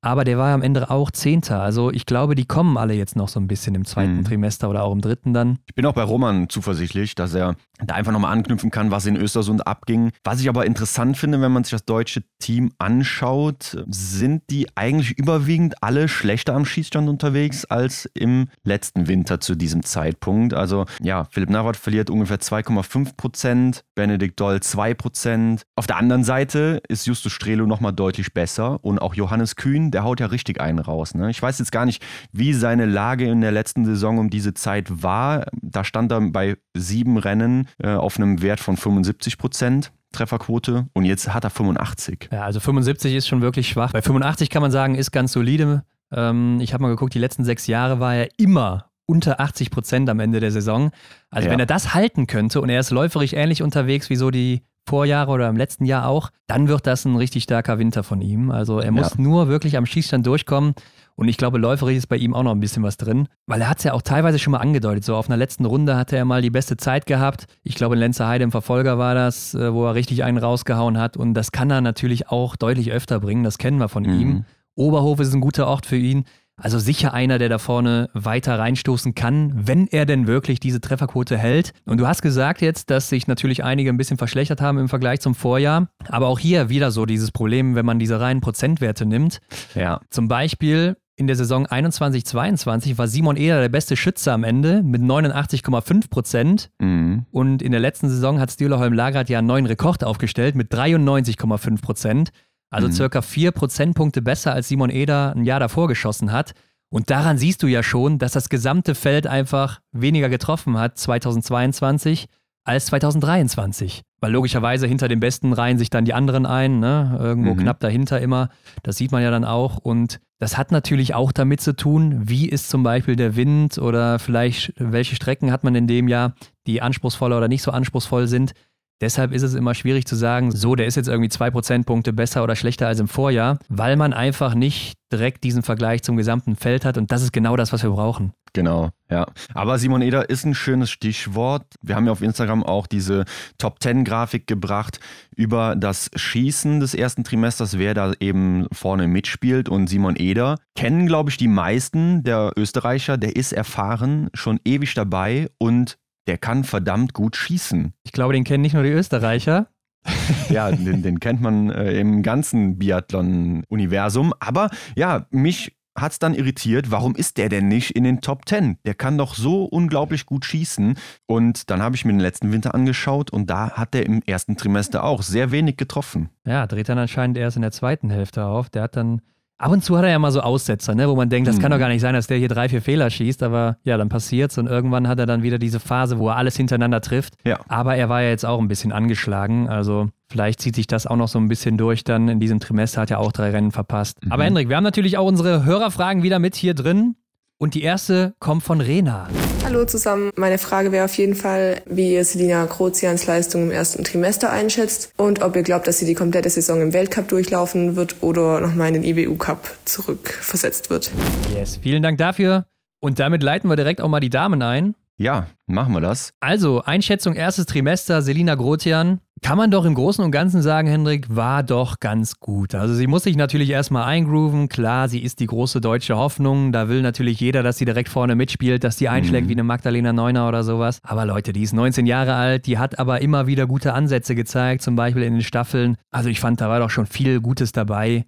Aber der war am Ende auch 10. Also ich glaube, die kommen alle jetzt noch so ein bisschen im zweiten mhm. Trimester oder auch im dritten dann. Ich bin auch bei Roman zuversichtlich, dass er da einfach nochmal anknüpfen kann, was in Östersund abging. Was ich aber interessant finde, wenn man sich das deutsche Team anschaut, sind die eigentlich überwiegend alle schlechter am Schießstand unterwegs als im letzten Winter zu diesem Zeitpunkt. Also ja, Philipp Navrat verliert ungefähr 2,5 Prozent, Benedikt Doll 2 Prozent. Auf der anderen Seite ist Justus Strelo nochmal deutlich besser. Und auch Johannes Kühn, der haut ja richtig einen raus. Ne? Ich weiß jetzt gar nicht, wie seine Lage in der letzten Saison um diese Zeit war. Da stand er bei sieben Rennen äh, auf einem Wert von 75 Prozent. Trefferquote und jetzt hat er 85. Ja, also 75 ist schon wirklich schwach. Bei 85 kann man sagen, ist ganz solide. Ähm, ich habe mal geguckt, die letzten sechs Jahre war er immer unter 80 Prozent am Ende der Saison. Also ja. wenn er das halten könnte und er ist läuferisch ähnlich unterwegs wie so die Vorjahre oder im letzten Jahr auch, dann wird das ein richtig starker Winter von ihm. Also er muss ja. nur wirklich am Schießstand durchkommen. Und ich glaube, läuferisch ist bei ihm auch noch ein bisschen was drin, weil er hat es ja auch teilweise schon mal angedeutet. So auf einer letzten Runde hatte er mal die beste Zeit gehabt. Ich glaube, in Lenzer Heide im Verfolger war das, äh, wo er richtig einen rausgehauen hat. Und das kann er natürlich auch deutlich öfter bringen. Das kennen wir von mhm. ihm. Oberhof ist ein guter Ort für ihn. Also sicher einer, der da vorne weiter reinstoßen kann, wenn er denn wirklich diese Trefferquote hält. Und du hast gesagt jetzt, dass sich natürlich einige ein bisschen verschlechtert haben im Vergleich zum Vorjahr. Aber auch hier wieder so dieses Problem, wenn man diese reinen Prozentwerte nimmt. Ja. Zum Beispiel in der Saison 21-22 war Simon Eder der beste Schütze am Ende mit 89,5 Prozent. Mhm. Und in der letzten Saison hat Stühlerholm Lagert ja einen neuen Rekord aufgestellt mit 93,5 Prozent. Also mhm. circa vier Prozentpunkte besser, als Simon Eder ein Jahr davor geschossen hat. Und daran siehst du ja schon, dass das gesamte Feld einfach weniger getroffen hat 2022 als 2023. Weil logischerweise hinter den Besten reihen sich dann die anderen ein, ne? irgendwo mhm. knapp dahinter immer. Das sieht man ja dann auch. Und das hat natürlich auch damit zu tun, wie ist zum Beispiel der Wind oder vielleicht welche Strecken hat man in dem Jahr, die anspruchsvoller oder nicht so anspruchsvoll sind. Deshalb ist es immer schwierig zu sagen, so, der ist jetzt irgendwie zwei Prozentpunkte besser oder schlechter als im Vorjahr, weil man einfach nicht direkt diesen Vergleich zum gesamten Feld hat. Und das ist genau das, was wir brauchen. Genau, ja. Aber Simon Eder ist ein schönes Stichwort. Wir haben ja auf Instagram auch diese Top 10 Grafik gebracht über das Schießen des ersten Trimesters, wer da eben vorne mitspielt. Und Simon Eder kennen, glaube ich, die meisten der Österreicher. Der ist erfahren, schon ewig dabei und der kann verdammt gut schießen. Ich glaube, den kennen nicht nur die Österreicher. [laughs] ja, den, den, kennt man äh, im ganzen Biathlon-Universum. Aber ja, mich hat es dann irritiert, warum ist der denn nicht in den Top 10? Der kann doch so unglaublich gut schießen. Und dann habe ich mir den letzten Winter angeschaut und da hat er im ersten Trimester auch sehr wenig getroffen. Ja, dreht dann anscheinend erst in der zweiten Hälfte auf. Der hat dann Ab und zu hat er ja mal so Aussetzer, ne, wo man denkt, das mhm. kann doch mhm. gar nicht sein, dass der hier drei, vier Fehler schießt, aber ja, dann passiert's und irgendwann hat er dann wieder diese Phase, wo er alles hintereinander trifft. Ja. Aber er war ja jetzt auch ein bisschen angeschlagen, also vielleicht zieht sich das auch noch so ein bisschen durch dann in diesem Trimester, hat ja auch drei Rennen verpasst. Mhm. Aber Hendrik, wir haben natürlich auch unsere Hörerfragen wieder mit hier drin und die erste kommt von Rena. Hallo zusammen. Meine Frage wäre auf jeden Fall, wie ihr Selina Krozians Leistung im ersten Trimester einschätzt und ob ihr glaubt, dass sie die komplette Saison im Weltcup durchlaufen wird oder nochmal in den IBU Cup zurückversetzt wird. Yes, vielen Dank dafür. Und damit leiten wir direkt auch mal die Damen ein. Ja, machen wir das. Also, Einschätzung erstes Trimester, Selina Grotian. Kann man doch im Großen und Ganzen sagen, Hendrik, war doch ganz gut. Also sie muss sich natürlich erstmal eingrooven. Klar, sie ist die große deutsche Hoffnung. Da will natürlich jeder, dass sie direkt vorne mitspielt, dass sie einschlägt mhm. wie eine Magdalena Neuner oder sowas. Aber Leute, die ist 19 Jahre alt, die hat aber immer wieder gute Ansätze gezeigt, zum Beispiel in den Staffeln. Also ich fand, da war doch schon viel Gutes dabei.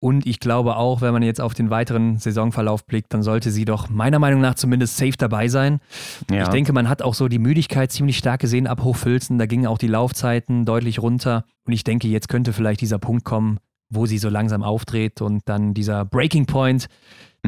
Und ich glaube auch, wenn man jetzt auf den weiteren Saisonverlauf blickt, dann sollte sie doch meiner Meinung nach zumindest safe dabei sein. Ja. Ich denke, man hat auch so die Müdigkeit ziemlich stark gesehen ab Hochfilzen. Da gingen auch die Laufzeiten deutlich runter. Und ich denke, jetzt könnte vielleicht dieser Punkt kommen, wo sie so langsam aufdreht und dann dieser Breaking Point,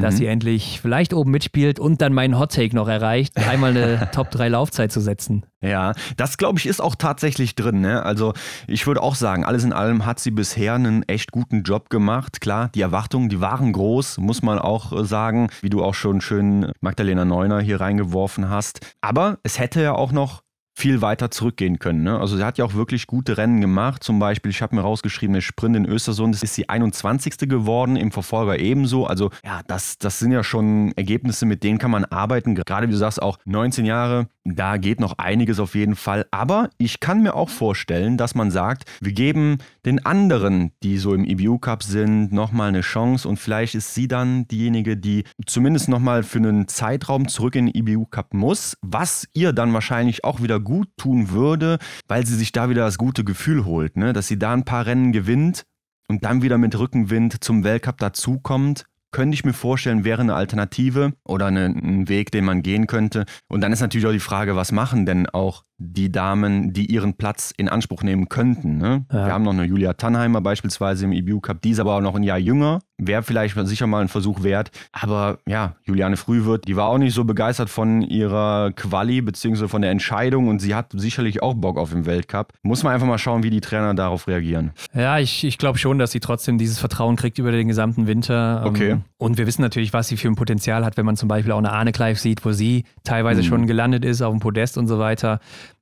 dass mhm. sie endlich vielleicht oben mitspielt und dann meinen Hot Take noch erreicht, einmal eine [laughs] Top 3 Laufzeit zu setzen. Ja, das glaube ich ist auch tatsächlich drin. Ne? Also ich würde auch sagen, alles in allem hat sie bisher einen echt guten Job gemacht. Klar, die Erwartungen, die waren groß, muss man auch äh, sagen, wie du auch schon schön Magdalena Neuner hier reingeworfen hast. Aber es hätte ja auch noch viel weiter zurückgehen können. Ne? Also sie hat ja auch wirklich gute Rennen gemacht. Zum Beispiel, ich habe mir rausgeschrieben, der Sprint in Östersund ist sie 21. geworden, im Verfolger ebenso. Also ja, das, das sind ja schon Ergebnisse, mit denen kann man arbeiten. Gerade wie du sagst, auch 19 Jahre, da geht noch einiges auf jeden Fall. Aber ich kann mir auch vorstellen, dass man sagt, wir geben den anderen, die so im EBU Cup sind, nochmal eine Chance und vielleicht ist sie dann diejenige, die zumindest nochmal für einen Zeitraum zurück in den EBU Cup muss, was ihr dann wahrscheinlich auch wieder gut tun würde, weil sie sich da wieder das gute Gefühl holt, ne? dass sie da ein paar Rennen gewinnt und dann wieder mit Rückenwind zum Weltcup dazukommt könnte ich mir vorstellen, wäre eine Alternative oder eine, ein Weg, den man gehen könnte. Und dann ist natürlich auch die Frage, was machen denn auch die Damen, die ihren Platz in Anspruch nehmen könnten. Ne? Ja. Wir haben noch eine Julia Tannheimer beispielsweise im EBU Cup, die ist aber auch noch ein Jahr jünger. Wäre vielleicht sicher mal ein Versuch wert. Aber ja, Juliane Frühwirt, die war auch nicht so begeistert von ihrer Quali bzw. von der Entscheidung und sie hat sicherlich auch Bock auf den Weltcup. Muss man einfach mal schauen, wie die Trainer darauf reagieren. Ja, ich, ich glaube schon, dass sie trotzdem dieses Vertrauen kriegt über den gesamten Winter. Ähm, okay. Und wir wissen natürlich, was sie für ein Potenzial hat, wenn man zum Beispiel auch eine Arne Kleif sieht, wo sie teilweise mhm. schon gelandet ist auf dem Podest und so weiter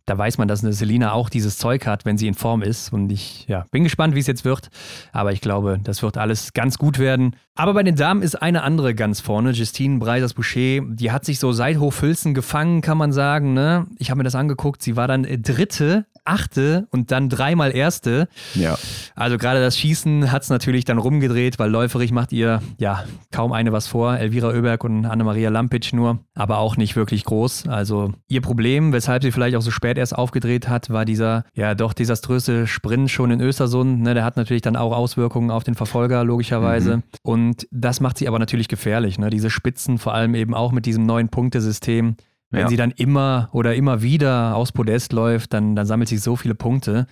da weiß man, dass eine Selina auch dieses Zeug hat, wenn sie in Form ist. Und ich ja, bin gespannt, wie es jetzt wird. Aber ich glaube, das wird alles ganz gut werden. Aber bei den Damen ist eine andere ganz vorne, Justine Breisers-Boucher. Die hat sich so seit Hochfilzen gefangen, kann man sagen. Ne? Ich habe mir das angeguckt. Sie war dann dritte achte und dann dreimal erste. Ja. Also gerade das Schießen hat es natürlich dann rumgedreht, weil läuferig macht ihr ja kaum eine was vor. Elvira Oeberg und Anna-Maria Lampic nur, aber auch nicht wirklich groß. Also ihr Problem, weshalb sie vielleicht auch so spät erst aufgedreht hat, war dieser ja doch desaströse Sprint schon in Östersund. Ne, der hat natürlich dann auch Auswirkungen auf den Verfolger, logischerweise. Mhm. Und das macht sie aber natürlich gefährlich. Ne? Diese Spitzen, vor allem eben auch mit diesem neuen Punktesystem. Wenn ja. sie dann immer oder immer wieder aufs Podest läuft, dann, dann sammelt sie so viele Punkte,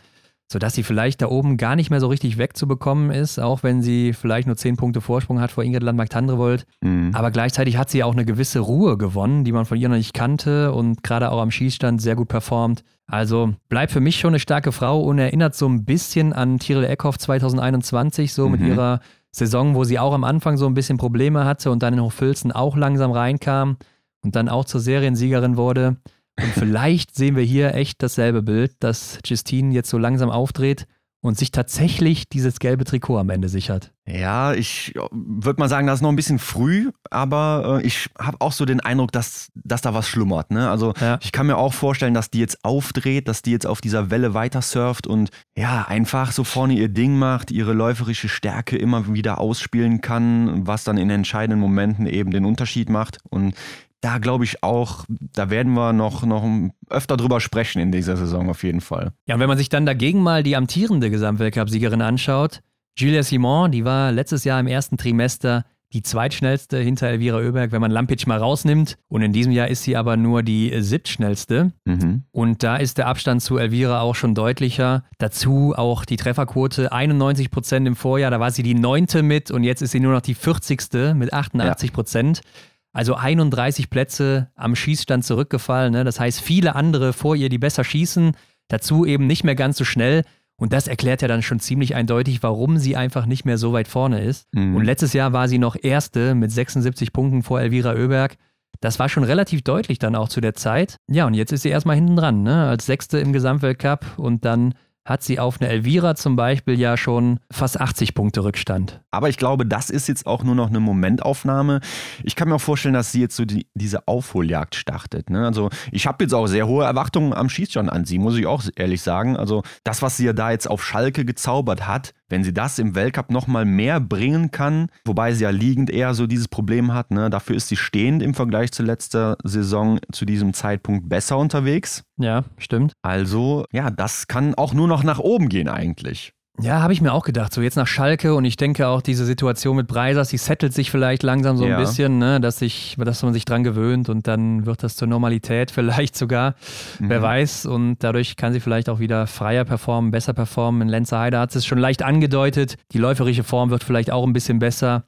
sodass sie vielleicht da oben gar nicht mehr so richtig wegzubekommen ist, auch wenn sie vielleicht nur zehn Punkte Vorsprung hat vor Ingrid Landmark-Tandrevold. Mhm. Aber gleichzeitig hat sie auch eine gewisse Ruhe gewonnen, die man von ihr noch nicht kannte und gerade auch am Schießstand sehr gut performt. Also bleibt für mich schon eine starke Frau und erinnert so ein bisschen an Tiril Eckhoff 2021, so mhm. mit ihrer Saison, wo sie auch am Anfang so ein bisschen Probleme hatte und dann in Hochfilzen auch langsam reinkam und dann auch zur Seriensiegerin wurde. Und [laughs] vielleicht sehen wir hier echt dasselbe Bild, dass Justine jetzt so langsam aufdreht und sich tatsächlich dieses gelbe Trikot am Ende sichert. Ja, ich würde mal sagen, das ist noch ein bisschen früh, aber äh, ich habe auch so den Eindruck, dass, dass da was schlummert. Ne? Also ja. ich kann mir auch vorstellen, dass die jetzt aufdreht, dass die jetzt auf dieser Welle weiter surft und ja, einfach so vorne ihr Ding macht, ihre läuferische Stärke immer wieder ausspielen kann, was dann in entscheidenden Momenten eben den Unterschied macht. Und da glaube ich auch, da werden wir noch, noch öfter drüber sprechen in dieser Saison auf jeden Fall. Ja, und wenn man sich dann dagegen mal die amtierende Gesamtweltcup-Siegerin anschaut, Julia Simon, die war letztes Jahr im ersten Trimester die zweitschnellste hinter Elvira Oeberg, wenn man Lampic mal rausnimmt. Und in diesem Jahr ist sie aber nur die siebtschnellste. Mhm. Und da ist der Abstand zu Elvira auch schon deutlicher. Dazu auch die Trefferquote 91 Prozent im Vorjahr. Da war sie die neunte mit und jetzt ist sie nur noch die 40. mit 88 Prozent. Ja. Also 31 Plätze am Schießstand zurückgefallen. Ne? Das heißt, viele andere vor ihr, die besser schießen, dazu eben nicht mehr ganz so schnell. Und das erklärt ja dann schon ziemlich eindeutig, warum sie einfach nicht mehr so weit vorne ist. Mhm. Und letztes Jahr war sie noch Erste mit 76 Punkten vor Elvira Oeberg. Das war schon relativ deutlich dann auch zu der Zeit. Ja, und jetzt ist sie erstmal hinten dran, ne? als Sechste im Gesamtweltcup und dann hat sie auf eine Elvira zum Beispiel ja schon fast 80 Punkte Rückstand. Aber ich glaube, das ist jetzt auch nur noch eine Momentaufnahme. Ich kann mir auch vorstellen, dass sie jetzt so die, diese Aufholjagd startet. Ne? Also ich habe jetzt auch sehr hohe Erwartungen am Schießstand an sie, muss ich auch ehrlich sagen. Also das, was sie ja da jetzt auf Schalke gezaubert hat, wenn sie das im Weltcup nochmal mehr bringen kann, wobei sie ja liegend eher so dieses Problem hat, ne? dafür ist sie stehend im Vergleich zu letzter Saison zu diesem Zeitpunkt besser unterwegs. Ja, stimmt. Also, ja, das kann auch nur noch nach oben gehen eigentlich. Ja, habe ich mir auch gedacht. So jetzt nach Schalke und ich denke auch diese Situation mit Breisers, die settelt sich vielleicht langsam so ja. ein bisschen, ne, dass, sich, dass man sich dran gewöhnt und dann wird das zur Normalität [laughs] vielleicht sogar. Mhm. Wer weiß. Und dadurch kann sie vielleicht auch wieder freier performen, besser performen. In Lenzerheide hat es schon leicht angedeutet. Die läuferische Form wird vielleicht auch ein bisschen besser.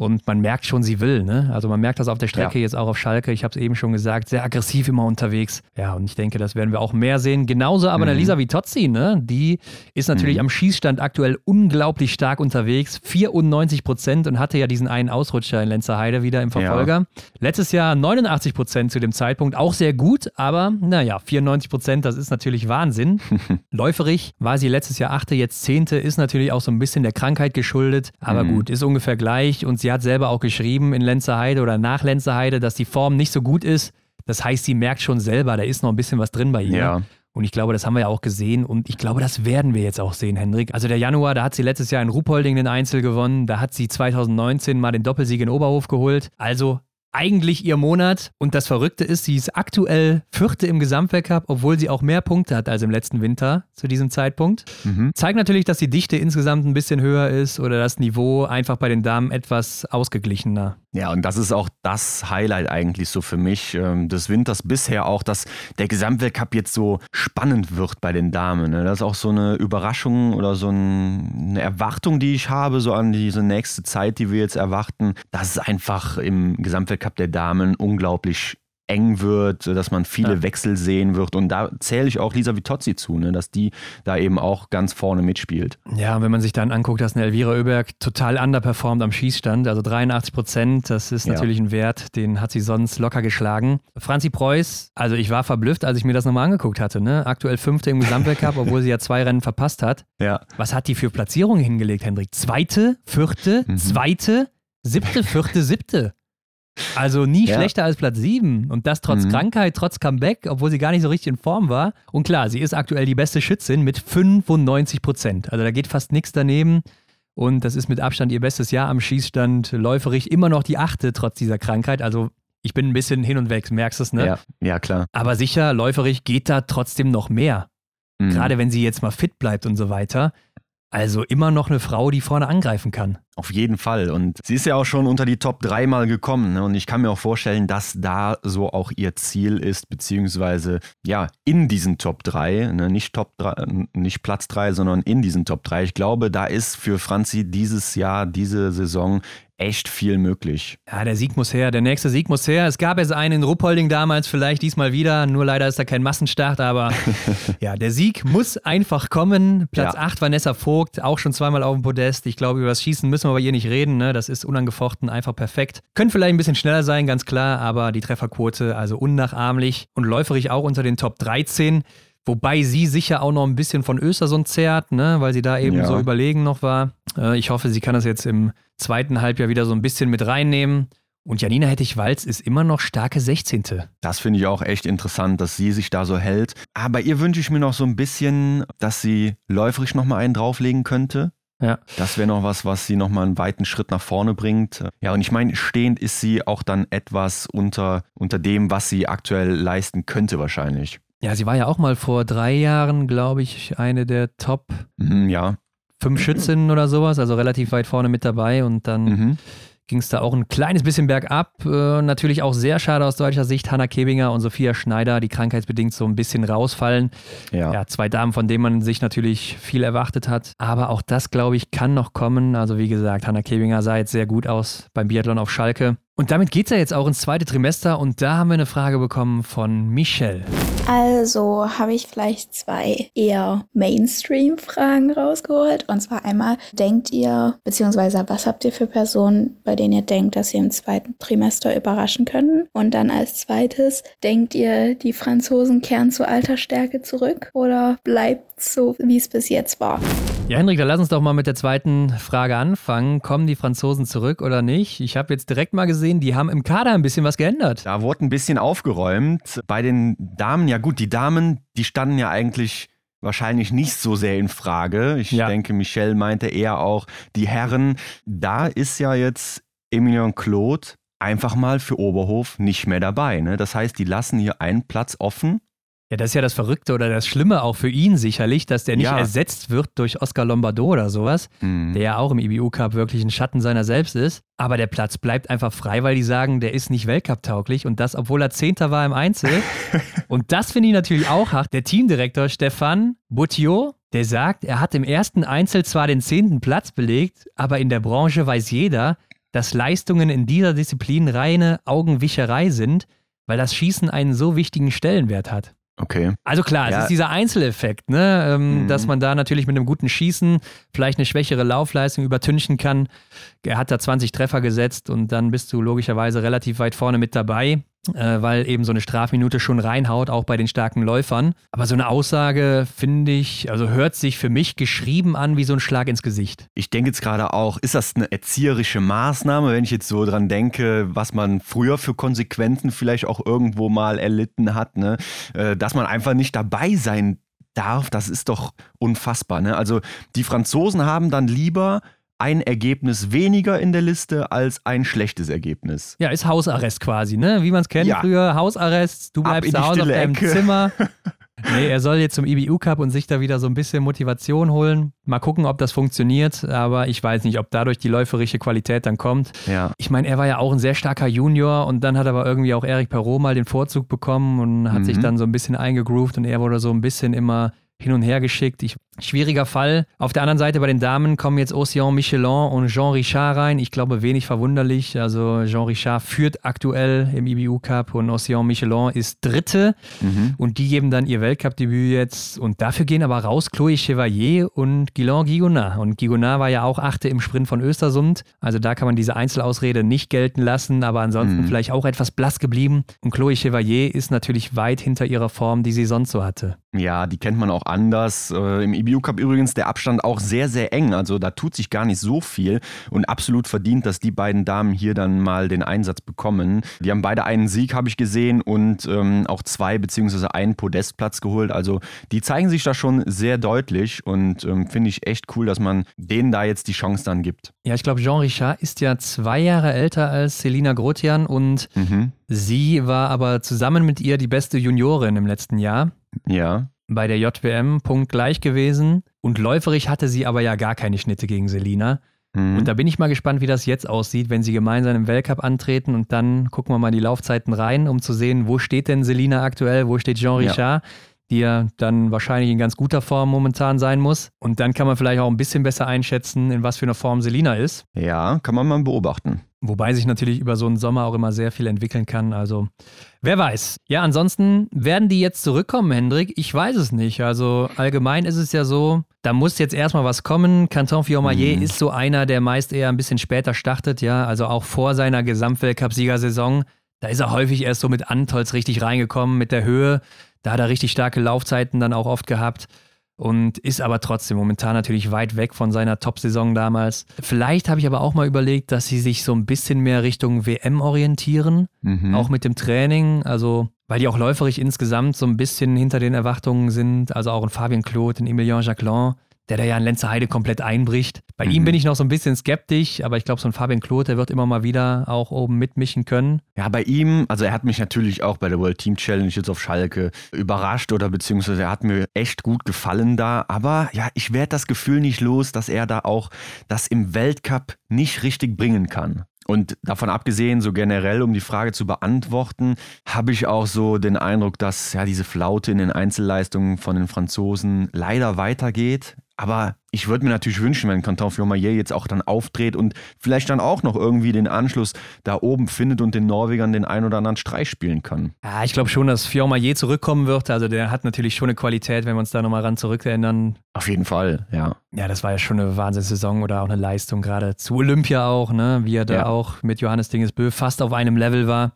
Und man merkt schon, sie will. Ne? Also man merkt das auf der Strecke, ja. jetzt auch auf Schalke. Ich habe es eben schon gesagt, sehr aggressiv immer unterwegs. Ja, und ich denke, das werden wir auch mehr sehen. Genauso aber mhm. eine Lisa Vitozzi, ne? die ist natürlich mhm. am Schießstand aktuell unglaublich stark unterwegs. 94 Prozent und hatte ja diesen einen Ausrutscher in Lenzerheide wieder im Verfolger. Ja. Letztes Jahr 89 Prozent zu dem Zeitpunkt, auch sehr gut, aber naja, 94 Prozent, das ist natürlich Wahnsinn. [laughs] Läuferig war sie letztes Jahr achte, jetzt zehnte, ist natürlich auch so ein bisschen der Krankheit geschuldet, aber mhm. gut, ist ungefähr gleich und sie hat selber auch geschrieben in Lenzerheide oder nach Lenzerheide, dass die Form nicht so gut ist. Das heißt, sie merkt schon selber, da ist noch ein bisschen was drin bei ihr. Ja. Und ich glaube, das haben wir ja auch gesehen und ich glaube, das werden wir jetzt auch sehen, Hendrik. Also der Januar, da hat sie letztes Jahr in Ruhpolding den Einzel gewonnen, da hat sie 2019 mal den Doppelsieg in Oberhof geholt. Also eigentlich ihr Monat. Und das Verrückte ist, sie ist aktuell Vierte im Gesamtweltcup, obwohl sie auch mehr Punkte hat als im letzten Winter zu diesem Zeitpunkt. Mhm. Zeigt natürlich, dass die Dichte insgesamt ein bisschen höher ist oder das Niveau einfach bei den Damen etwas ausgeglichener. Ja, und das ist auch das Highlight eigentlich so für mich ähm, des Winters bisher auch, dass der Gesamtweltcup jetzt so spannend wird bei den Damen. Ne? Das ist auch so eine Überraschung oder so eine Erwartung, die ich habe, so an diese nächste Zeit, die wir jetzt erwarten, dass es einfach im Gesamtweltcup der Damen unglaublich eng wird, dass man viele ja. Wechsel sehen wird. Und da zähle ich auch Lisa Vitozzi zu, ne, dass die da eben auch ganz vorne mitspielt. Ja, wenn man sich dann anguckt, dass eine Elvira Oeberg total underperformt am Schießstand, also 83 Prozent, das ist natürlich ja. ein Wert, den hat sie sonst locker geschlagen. Franzi Preuß, also ich war verblüfft, als ich mir das nochmal angeguckt hatte. Ne? Aktuell Fünfte im Gesamtweltcup, [laughs] obwohl sie ja zwei Rennen verpasst hat. Ja. Was hat die für Platzierungen hingelegt, Hendrik? Zweite, vierte, mhm. zweite, siebte, vierte, siebte. Also nie ja. schlechter als Platz 7. Und das trotz mhm. Krankheit, trotz Comeback, obwohl sie gar nicht so richtig in Form war. Und klar, sie ist aktuell die beste Schützin mit 95 Prozent. Also da geht fast nichts daneben. Und das ist mit Abstand ihr bestes Jahr am Schießstand. Läuferig immer noch die achte trotz dieser Krankheit. Also ich bin ein bisschen hin und weg, merkst du es, ne? Ja, ja, klar. Aber sicher, läuferig geht da trotzdem noch mehr. Mhm. Gerade wenn sie jetzt mal fit bleibt und so weiter. Also immer noch eine Frau, die vorne angreifen kann. Auf jeden Fall. Und sie ist ja auch schon unter die Top 3 mal gekommen. Ne? Und ich kann mir auch vorstellen, dass da so auch ihr Ziel ist, beziehungsweise ja, in diesen Top 3, ne? nicht, Top 3, nicht Platz 3, sondern in diesen Top 3. Ich glaube, da ist für Franzi dieses Jahr, diese Saison echt viel möglich. Ja, der Sieg muss her, der nächste Sieg muss her. Es gab es einen in Ruppolding damals, vielleicht diesmal wieder, nur leider ist da kein Massenstart, aber [laughs] ja, der Sieg muss einfach kommen. Platz ja. 8 Vanessa Vogt, auch schon zweimal auf dem Podest. Ich glaube, über das Schießen müssen wir bei ihr nicht reden, ne? das ist unangefochten, einfach perfekt. Können vielleicht ein bisschen schneller sein, ganz klar, aber die Trefferquote also unnachahmlich und läuferig auch unter den Top 13. Wobei sie sicher auch noch ein bisschen von Östersund zehrt, ne? weil sie da eben ja. so überlegen noch war. Äh, ich hoffe, sie kann das jetzt im zweiten Halbjahr wieder so ein bisschen mit reinnehmen. Und Janina Hettich-Walz ist immer noch starke 16. Das finde ich auch echt interessant, dass sie sich da so hält. Aber ihr wünsche ich mir noch so ein bisschen, dass sie läuferisch nochmal einen drauflegen könnte. Ja. Das wäre noch was, was sie nochmal einen weiten Schritt nach vorne bringt. Ja, und ich meine, stehend ist sie auch dann etwas unter, unter dem, was sie aktuell leisten könnte, wahrscheinlich. Ja, sie war ja auch mal vor drei Jahren, glaube ich, eine der Top mhm, ja. fünf Schützinnen oder sowas, also relativ weit vorne mit dabei und dann mhm. ging es da auch ein kleines bisschen bergab. Äh, natürlich auch sehr schade aus deutscher Sicht. Hanna Kebinger und Sophia Schneider, die krankheitsbedingt so ein bisschen rausfallen. Ja. ja, zwei Damen, von denen man sich natürlich viel erwartet hat. Aber auch das, glaube ich, kann noch kommen. Also wie gesagt, Hanna Kebinger sah jetzt sehr gut aus beim Biathlon auf Schalke. Und damit geht es ja jetzt auch ins zweite Trimester und da haben wir eine Frage bekommen von Michelle. Also habe ich vielleicht zwei eher Mainstream-Fragen rausgeholt. Und zwar einmal, denkt ihr, beziehungsweise was habt ihr für Personen, bei denen ihr denkt, dass sie im zweiten Trimester überraschen können? Und dann als zweites, denkt ihr, die Franzosen kehren zu alter Stärke zurück oder bleibt so, wie es bis jetzt war? Ja, Henrik, dann lass uns doch mal mit der zweiten Frage anfangen. Kommen die Franzosen zurück oder nicht? Ich habe jetzt direkt mal gesehen, die haben im Kader ein bisschen was geändert. Da wurde ein bisschen aufgeräumt. Bei den Damen, ja gut, die Damen, die standen ja eigentlich wahrscheinlich nicht so sehr in Frage. Ich ja. denke, Michelle meinte eher auch die Herren. Da ist ja jetzt Emilien Claude einfach mal für Oberhof nicht mehr dabei. Ne? Das heißt, die lassen hier einen Platz offen ja, das ist ja das Verrückte oder das Schlimme auch für ihn sicherlich, dass der nicht ja. ersetzt wird durch Oscar Lombardo oder sowas, mhm. der ja auch im IBU Cup wirklich ein Schatten seiner selbst ist. Aber der Platz bleibt einfach frei, weil die sagen, der ist nicht Weltcup-tauglich und das, obwohl er Zehnter war im Einzel. [laughs] und das finde ich natürlich auch hart. Der Teamdirektor Stefan Boutiot, der sagt, er hat im ersten Einzel zwar den zehnten Platz belegt, aber in der Branche weiß jeder, dass Leistungen in dieser Disziplin reine Augenwischerei sind, weil das Schießen einen so wichtigen Stellenwert hat. Okay. Also klar, ja. es ist dieser Einzeleffekt, ne? Ähm, mhm. dass man da natürlich mit einem guten Schießen vielleicht eine schwächere Laufleistung übertünchen kann. Er hat da 20 Treffer gesetzt und dann bist du logischerweise relativ weit vorne mit dabei äh, weil eben so eine Strafminute schon reinhaut, auch bei den starken Läufern. Aber so eine Aussage, finde ich, also hört sich für mich geschrieben an wie so ein Schlag ins Gesicht. Ich denke jetzt gerade auch, ist das eine erzieherische Maßnahme, wenn ich jetzt so dran denke, was man früher für Konsequenzen vielleicht auch irgendwo mal erlitten hat, ne? Äh, dass man einfach nicht dabei sein darf, das ist doch unfassbar. Ne? Also die Franzosen haben dann lieber ein Ergebnis weniger in der Liste als ein schlechtes Ergebnis. Ja, ist Hausarrest quasi, ne? Wie man es kennt ja. früher. Hausarrest, du bleibst zu Hause auf deinem Ecke. Zimmer. [laughs] Nee, er soll jetzt zum IBU Cup und sich da wieder so ein bisschen Motivation holen. Mal gucken, ob das funktioniert, aber ich weiß nicht, ob dadurch die läuferische Qualität dann kommt. Ja. Ich meine, er war ja auch ein sehr starker Junior und dann hat aber irgendwie auch Eric Perrault mal den Vorzug bekommen und hat mhm. sich dann so ein bisschen eingegroovt und er wurde so ein bisschen immer hin und her geschickt. Ich, schwieriger Fall. Auf der anderen Seite bei den Damen kommen jetzt Ocean Michelin und Jean Richard rein. Ich glaube, wenig verwunderlich. Also Jean Richard führt aktuell im IBU Cup und Ocean Michelin ist Dritte. Mhm. Und die geben dann ihr Weltcup-Debüt jetzt. Und dafür gehen aber raus Chloé Chevalier und Guilain Gigonard. Und Gigonard war ja auch Achte im Sprint von Östersund. Also da kann man diese Einzelausrede nicht gelten lassen, aber ansonsten mhm. vielleicht auch etwas blass geblieben. Und Chloé Chevalier ist natürlich weit hinter ihrer Form, die sie sonst so hatte. Ja, die kennt man auch anders. Äh, Im EBU Cup übrigens der Abstand auch sehr, sehr eng. Also da tut sich gar nicht so viel und absolut verdient, dass die beiden Damen hier dann mal den Einsatz bekommen. Die haben beide einen Sieg, habe ich gesehen, und ähm, auch zwei beziehungsweise einen Podestplatz geholt. Also die zeigen sich da schon sehr deutlich und ähm, finde ich echt cool, dass man denen da jetzt die Chance dann gibt. Ja, ich glaube, Jean Richard ist ja zwei Jahre älter als Selina Grotian und mhm. sie war aber zusammen mit ihr die beste Juniorin im letzten Jahr. Ja. Bei der JWM Punkt gleich gewesen. Und läuferig hatte sie aber ja gar keine Schnitte gegen Selina. Mhm. Und da bin ich mal gespannt, wie das jetzt aussieht, wenn sie gemeinsam im Weltcup antreten und dann gucken wir mal die Laufzeiten rein, um zu sehen, wo steht denn Selina aktuell, wo steht Jean Richard. Ja die ja dann wahrscheinlich in ganz guter Form momentan sein muss. Und dann kann man vielleicht auch ein bisschen besser einschätzen, in was für einer Form Selina ist. Ja, kann man mal beobachten. Wobei sich natürlich über so einen Sommer auch immer sehr viel entwickeln kann. Also, wer weiß. Ja, ansonsten werden die jetzt zurückkommen, Hendrik? Ich weiß es nicht. Also, allgemein ist es ja so, da muss jetzt erstmal was kommen. Canton Fiormaillet mhm. ist so einer, der meist eher ein bisschen später startet, ja. Also auch vor seiner Gesamtweltcup-Siegersaison. Da ist er häufig erst so mit Antolz richtig reingekommen, mit der Höhe. Da hat er richtig starke Laufzeiten dann auch oft gehabt und ist aber trotzdem momentan natürlich weit weg von seiner Top-Saison damals. Vielleicht habe ich aber auch mal überlegt, dass sie sich so ein bisschen mehr Richtung WM orientieren, mhm. auch mit dem Training, also weil die auch läuferig insgesamt so ein bisschen hinter den Erwartungen sind, also auch ein Fabian Claude, ein Emilien Jacquelin, der da ja in Lenzerheide komplett einbricht. Bei mhm. ihm bin ich noch so ein bisschen skeptisch, aber ich glaube, so ein Fabian Kloth, der wird immer mal wieder auch oben mitmischen können. Ja, bei ihm, also er hat mich natürlich auch bei der World Team Challenge jetzt auf Schalke überrascht oder beziehungsweise er hat mir echt gut gefallen da. Aber ja, ich werde das Gefühl nicht los, dass er da auch das im Weltcup nicht richtig bringen kann. Und davon abgesehen, so generell, um die Frage zu beantworten, habe ich auch so den Eindruck, dass ja diese Flaute in den Einzelleistungen von den Franzosen leider weitergeht Aber ich würde mir natürlich wünschen, wenn Canton Fiormaillet jetzt auch dann aufdreht und vielleicht dann auch noch irgendwie den Anschluss da oben findet und den Norwegern den ein oder anderen Streich spielen kann. Ja, ich glaube schon, dass Fiormaillet zurückkommen wird. Also der hat natürlich schon eine Qualität, wenn wir uns da nochmal ran zurückerinnern. Auf jeden Fall, ja. Ja, das war ja schon eine Wahnsinnssaison oder auch eine Leistung, gerade zu Olympia auch, ne? wie er da Ja. auch mit Johannes Dingesbö fast auf einem Level war.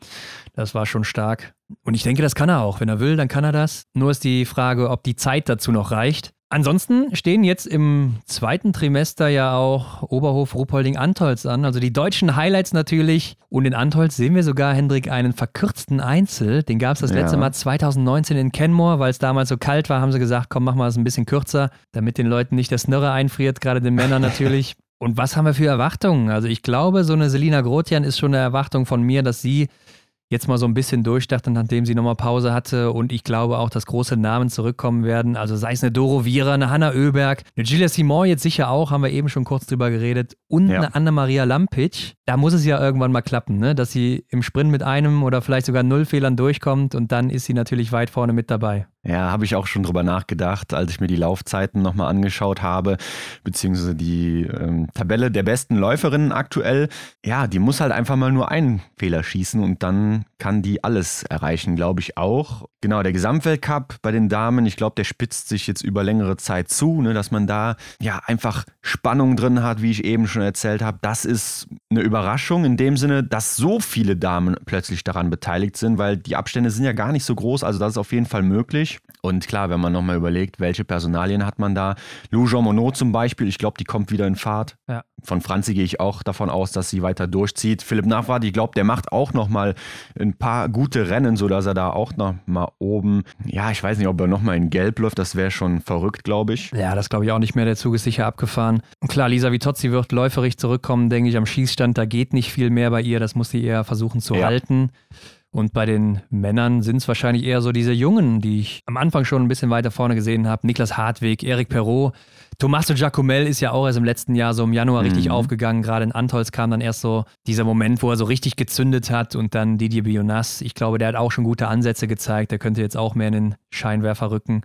Das war schon stark. Und ich denke, das kann er auch. Wenn er will, dann kann er das. Nur ist die Frage, ob die Zeit dazu noch reicht. Ansonsten stehen jetzt im zweiten Trimester ja auch Oberhof Ruhpolding Antolz an. Also die deutschen Highlights natürlich. Und in Antolz sehen wir sogar, Hendrik, einen verkürzten Einzel. Den gab es das Ja. letzte Mal 2019 in Kenmore, weil es damals so kalt war, haben sie gesagt, komm, mach mal es ein bisschen kürzer, damit den Leuten nicht der Snörre einfriert, gerade den Männern [laughs] natürlich. Und was haben wir für Erwartungen? Also ich glaube, so eine Selina Grotian ist schon eine Erwartung von mir, dass sie jetzt mal so ein bisschen durchdachte, nachdem sie nochmal Pause hatte. Und ich glaube auch, dass große Namen zurückkommen werden. Also sei es eine Doro Viera, eine Hanna Oeberg, eine Gilles Simon jetzt sicher auch, haben wir eben schon kurz drüber geredet. Und Ja. eine Anna-Maria Lampic. Da muss es ja irgendwann mal klappen, ne? dass sie im Sprint mit einem oder vielleicht sogar null Fehlern durchkommt. Und dann ist sie natürlich weit vorne mit dabei. Ja, habe ich auch schon drüber nachgedacht, als ich mir die Laufzeiten nochmal angeschaut habe, beziehungsweise die ähm, Tabelle der besten Läuferinnen aktuell. Ja, die muss halt einfach mal nur einen Fehler schießen und dann kann die alles erreichen, glaube ich auch. Genau, der Gesamtweltcup bei den Damen, ich glaube, der spitzt sich jetzt über längere Zeit zu, ne, dass man da ja einfach Spannung drin hat, wie ich eben schon erzählt habe. Das ist eine Überraschung in dem Sinne, dass so viele Damen plötzlich daran beteiligt sind, weil die Abstände sind ja gar nicht so groß, also das ist auf jeden Fall möglich. Und klar, wenn man nochmal überlegt, welche Personalien hat man da. Lou Jean Monod zum Beispiel, ich glaube, die kommt wieder in Fahrt. Ja. Von Franzi gehe ich auch davon aus, dass sie weiter durchzieht. Philipp Nachwart, ich glaube, der macht auch nochmal ein paar gute Rennen, sodass er da auch nochmal oben, ja, ich weiß nicht, ob er nochmal in Gelb läuft, das wäre schon verrückt, glaube ich. Ja, das glaube ich auch nicht mehr. Der Zug ist sicher abgefahren. Und klar, Lisa Vitozzi wird läuferig zurückkommen, denke ich, am Schießstand. Da geht nicht viel mehr bei ihr. Das muss sie eher versuchen zu Ja. halten. Und bei den Männern sind es wahrscheinlich eher so diese Jungen, die ich am Anfang schon ein bisschen weiter vorne gesehen habe. Niklas Hartwig, Erik Perrault. Tommaso Giacomel ist ja auch erst im letzten Jahr so im Januar richtig Mhm. aufgegangen. Gerade in Antolz kam dann erst so dieser Moment, wo er so richtig gezündet hat. Und dann Didier Bionas. Ich glaube, der hat auch schon gute Ansätze gezeigt. Der könnte jetzt auch mehr in den Scheinwerfer rücken.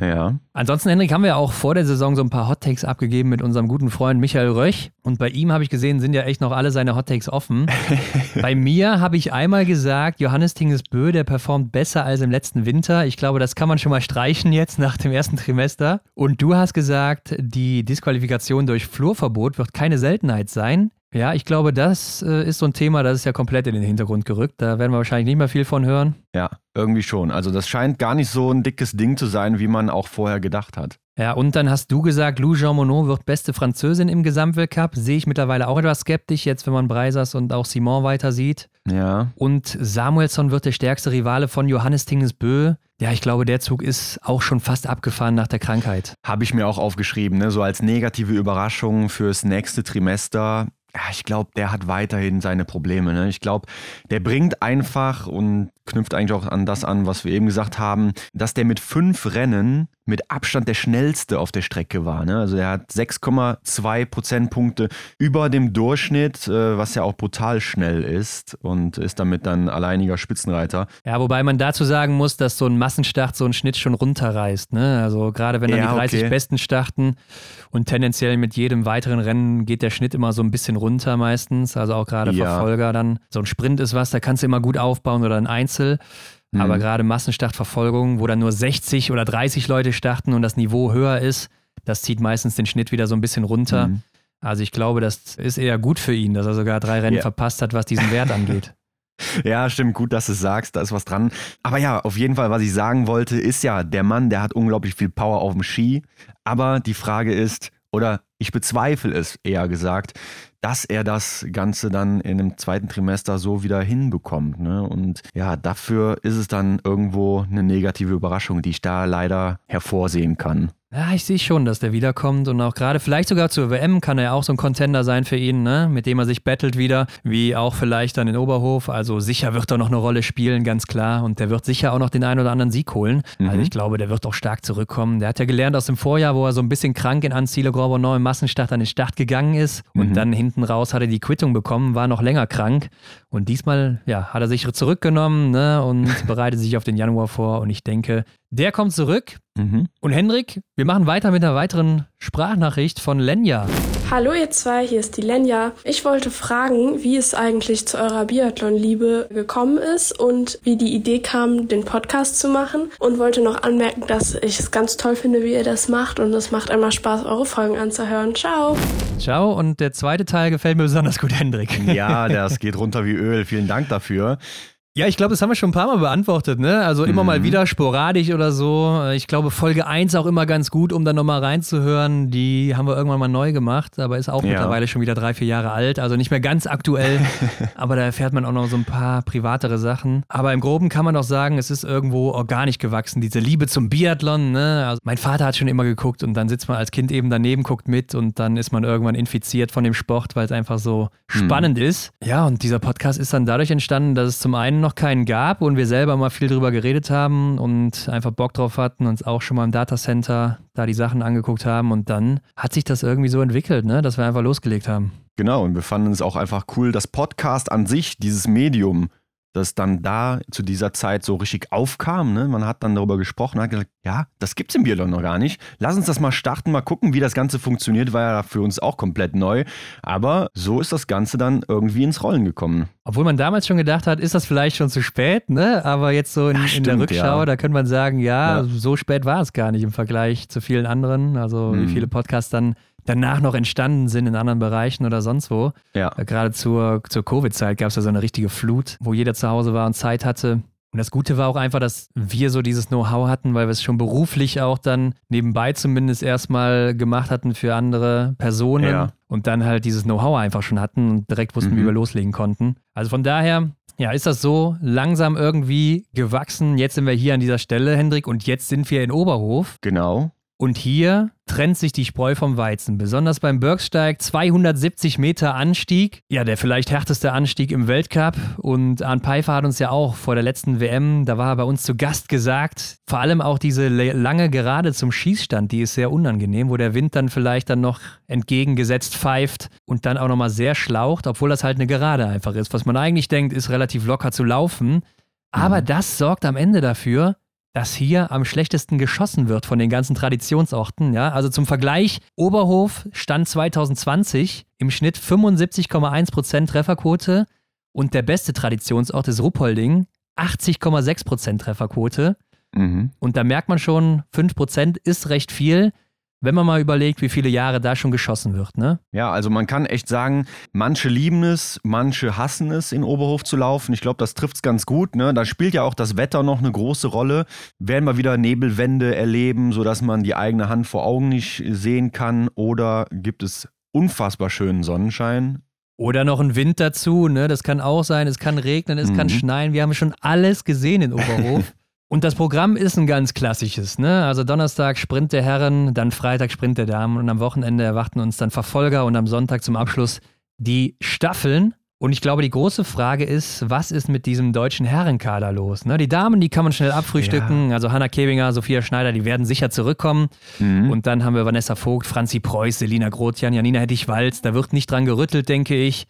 Ja. Ansonsten, Henrik, haben wir auch vor der Saison so ein paar Hot-Takes abgegeben mit unserem guten Freund Michael Röch. Und bei ihm habe ich gesehen, sind ja echt noch alle seine Hot-Takes offen. [laughs] bei mir habe ich einmal gesagt, Johannes Tingesbö, der performt besser als im letzten Winter. Ich glaube, das kann man schon mal streichen jetzt nach dem ersten Trimester. Und du hast gesagt, die Disqualifikation durch Flurverbot wird keine Seltenheit sein. Ja, ich glaube, das äh, ist so ein Thema, das ist ja komplett in den Hintergrund gerückt. Da werden wir wahrscheinlich nicht mehr viel von hören. Ja, irgendwie schon. Also das scheint gar nicht so ein dickes Ding zu sein, wie man auch vorher gedacht hat. Ja, und dann hast du gesagt, Lou Jean Monod wird beste Französin im Gesamtweltcup. Sehe ich mittlerweile auch etwas skeptisch, jetzt wenn man Breisers und auch Simon weiter sieht. Ja. Und Samuelsson wird der stärkste Rivale von Johannes Tingesbö. Ja, ich glaube, der Zug ist auch schon fast abgefahren nach der Krankheit. Habe ich mir auch aufgeschrieben, ne? so als negative Überraschung fürs nächste Trimester. Ja, ich glaube, der hat weiterhin seine Probleme. Ne? Ich glaube, der bringt einfach und knüpft eigentlich auch an das an, was wir eben gesagt haben, dass der mit fünf Rennen mit Abstand der schnellste auf der Strecke war. Ne? Also er hat 6,2 Prozentpunkte über dem Durchschnitt, äh, was ja auch brutal schnell ist und ist damit dann alleiniger Spitzenreiter. Ja, wobei man dazu sagen muss, dass so ein Massenstart so einen Schnitt schon runterreißt. Ne? Also gerade wenn dann Ja, die 30 okay. Besten starten und tendenziell mit jedem weiteren Rennen geht der Schnitt immer so ein bisschen runter meistens. Also auch gerade Ja. Verfolger dann. So ein Sprint ist was, da kannst du immer gut aufbauen oder ein Einzel. Aber Mhm. gerade Massenstartverfolgung, wo dann nur 60 oder 30 Leute starten und das Niveau höher ist, das zieht meistens den Schnitt wieder so ein bisschen runter. Mhm. Also ich glaube, das ist eher gut für ihn, dass er sogar drei Rennen Ja. verpasst hat, was diesen Wert angeht. [laughs] Ja, stimmt, gut, dass du es sagst, da ist was dran. Aber ja, auf jeden Fall, was ich sagen wollte, ist ja, der Mann, der hat unglaublich viel Power auf dem Ski. Aber die Frage ist, oder ich bezweifle es eher gesagt, dass er das Ganze dann in dem zweiten Trimester so wieder hinbekommt. Ne? Und ja, dafür ist es dann irgendwo eine negative Überraschung, die ich da leider hervorsehen kann. Ja, ich sehe schon, dass der wiederkommt und auch gerade vielleicht sogar zur WM kann er ja auch so ein Contender sein für ihn, ne? mit dem er sich battelt wieder, wie auch vielleicht dann in Oberhof. Also sicher wird er noch eine Rolle spielen, ganz klar. Und der wird sicher auch noch den einen oder anderen Sieg holen. Also ich glaube, der wird auch stark zurückkommen. Der hat ja gelernt aus dem Vorjahr, wo er so ein bisschen krank in Anziele Grobonneau im Massenstart an den Start gegangen ist und dann hinten raus hat er die Quittung bekommen, war noch länger krank. Und diesmal ja, hat er sich zurückgenommen ne, und [laughs] bereitet sich auf den Januar vor. Und ich denke, Der kommt zurück. Mhm. Und Hendrik, wir machen weiter mit einer weiteren Sprachnachricht von Lenja. Hallo ihr zwei, hier ist die Lenja. Ich wollte fragen, wie es eigentlich zu eurer Biathlon-Liebe gekommen ist und wie die Idee kam, den Podcast zu machen. Und wollte noch anmerken, dass ich es ganz toll finde, wie ihr das macht und es macht immer Spaß, eure Folgen anzuhören. Ciao! Ciao. Und der zweite Teil gefällt mir besonders gut, Hendrik. Ja, das geht runter wie Öl. Vielen Dank dafür. Ja, ich glaube, das haben wir schon ein paar Mal beantwortet, ne? Also immer Mhm. mal wieder sporadisch oder so. Ich glaube, Folge 1 auch immer ganz gut, um dann nochmal reinzuhören. Die haben wir irgendwann mal neu gemacht, aber ist auch Ja. mittlerweile schon wieder drei, vier Jahre alt. Also nicht mehr ganz aktuell, [laughs] aber da erfährt man auch noch so ein paar privatere Sachen. Aber im Groben kann man doch sagen, es ist irgendwo organisch gewachsen, diese Liebe zum Biathlon, ne? Also mein Vater hat schon immer geguckt und dann sitzt man als Kind eben daneben, guckt mit und dann ist man irgendwann infiziert von dem Sport, weil es einfach so spannend ist. Ja, und dieser Podcast ist dann dadurch entstanden, dass es zum einen noch keinen gab und wir selber mal viel drüber geredet haben und einfach Bock drauf hatten, uns auch schon mal im Datacenter da die Sachen angeguckt haben und dann hat sich das irgendwie so entwickelt, ne, dass wir einfach losgelegt haben. Genau, und wir fanden es auch einfach cool, das Podcast an sich, dieses Medium, das dann da zu dieser Zeit so richtig aufkam. Ne? Man hat dann darüber gesprochen, hat gesagt, ja, das gibt's im Biathlon noch gar nicht. Lass uns das mal starten, mal gucken, wie das Ganze funktioniert, war ja für uns auch komplett neu. Aber so ist das Ganze dann irgendwie ins Rollen gekommen. Obwohl man damals schon gedacht hat, ist das vielleicht schon zu spät, ne? Aber jetzt so in, Ja, in der stimmt, Rückschau, ja. da könnte man sagen, ja, Ja. so spät war es gar nicht im Vergleich zu vielen anderen. Also wie Mhm. viele Podcasts dann danach noch entstanden sind in anderen Bereichen oder sonst wo. Ja. Äh, Gerade zur, zur Covid-Zeit gab es ja so eine richtige Flut, wo jeder zu Hause war und Zeit hatte. Und das Gute war auch einfach, dass wir so dieses Know-how hatten, weil wir es schon beruflich auch dann nebenbei zumindest erstmal gemacht hatten für andere Personen Ja. und dann halt dieses Know-how einfach schon hatten und direkt wussten, Mhm. wie wir loslegen konnten. Also von daher, ja, ist das so langsam irgendwie gewachsen. Jetzt sind wir hier an dieser Stelle, Hendrik, und jetzt sind wir in Oberhof. Genau. Und hier trennt sich die Spreu vom Weizen. Besonders beim Bergsteig 270 Meter Anstieg. Ja, der vielleicht härteste Anstieg im Weltcup. Und Arne Pfeiffer hat uns ja auch vor der letzten WM, da war er bei uns zu Gast gesagt, vor allem auch diese lange Gerade zum Schießstand, die ist sehr unangenehm, wo der Wind dann vielleicht dann noch entgegengesetzt pfeift und dann auch nochmal sehr schlaucht, obwohl das halt eine Gerade einfach ist. Was man eigentlich denkt, ist relativ locker zu laufen. Aber das sorgt am Ende dafür, dass hier am schlechtesten geschossen wird von den ganzen Traditionsorten. Ja? Also zum Vergleich, Oberhof stand 2020 im Schnitt 75,1% Trefferquote und der beste Traditionsort ist Ruppolding, 80,6% Trefferquote. Mhm. Und da merkt man schon, 5% ist recht viel, wenn man mal überlegt, wie viele Jahre da schon geschossen wird. Ne? Ja, also man kann echt sagen, manche lieben es, manche hassen es, in Oberhof zu laufen. Ich glaube, das trifft es ganz gut. Ne? Da spielt ja auch das Wetter noch eine große Rolle. Werden wir wieder Nebelwände erleben, sodass man die eigene Hand vor Augen nicht sehen kann? Oder gibt es unfassbar schönen Sonnenschein? Oder noch ein Wind dazu, ne? Das kann auch sein, es kann regnen, es kann Mhm. schneien. Wir haben schon alles gesehen in Oberhof. [laughs] Und das Programm ist ein ganz klassisches, ne? Also Donnerstag Sprint der Herren, dann Freitag Sprint der Damen und am Wochenende erwarten uns dann Verfolger und am Sonntag zum Abschluss die Staffeln. Und ich glaube, die große Frage ist, was ist mit diesem deutschen Herrenkader los? Ne? Die Damen, die kann man schnell abfrühstücken. Also Hanna Kebinger, Sophia Schneider, die werden sicher zurückkommen. Mhm. Und dann haben wir Vanessa Vogt, Franzi Preuß, Selina Grotian, Janina Hettich-Walz. Da wird nicht dran gerüttelt, denke ich.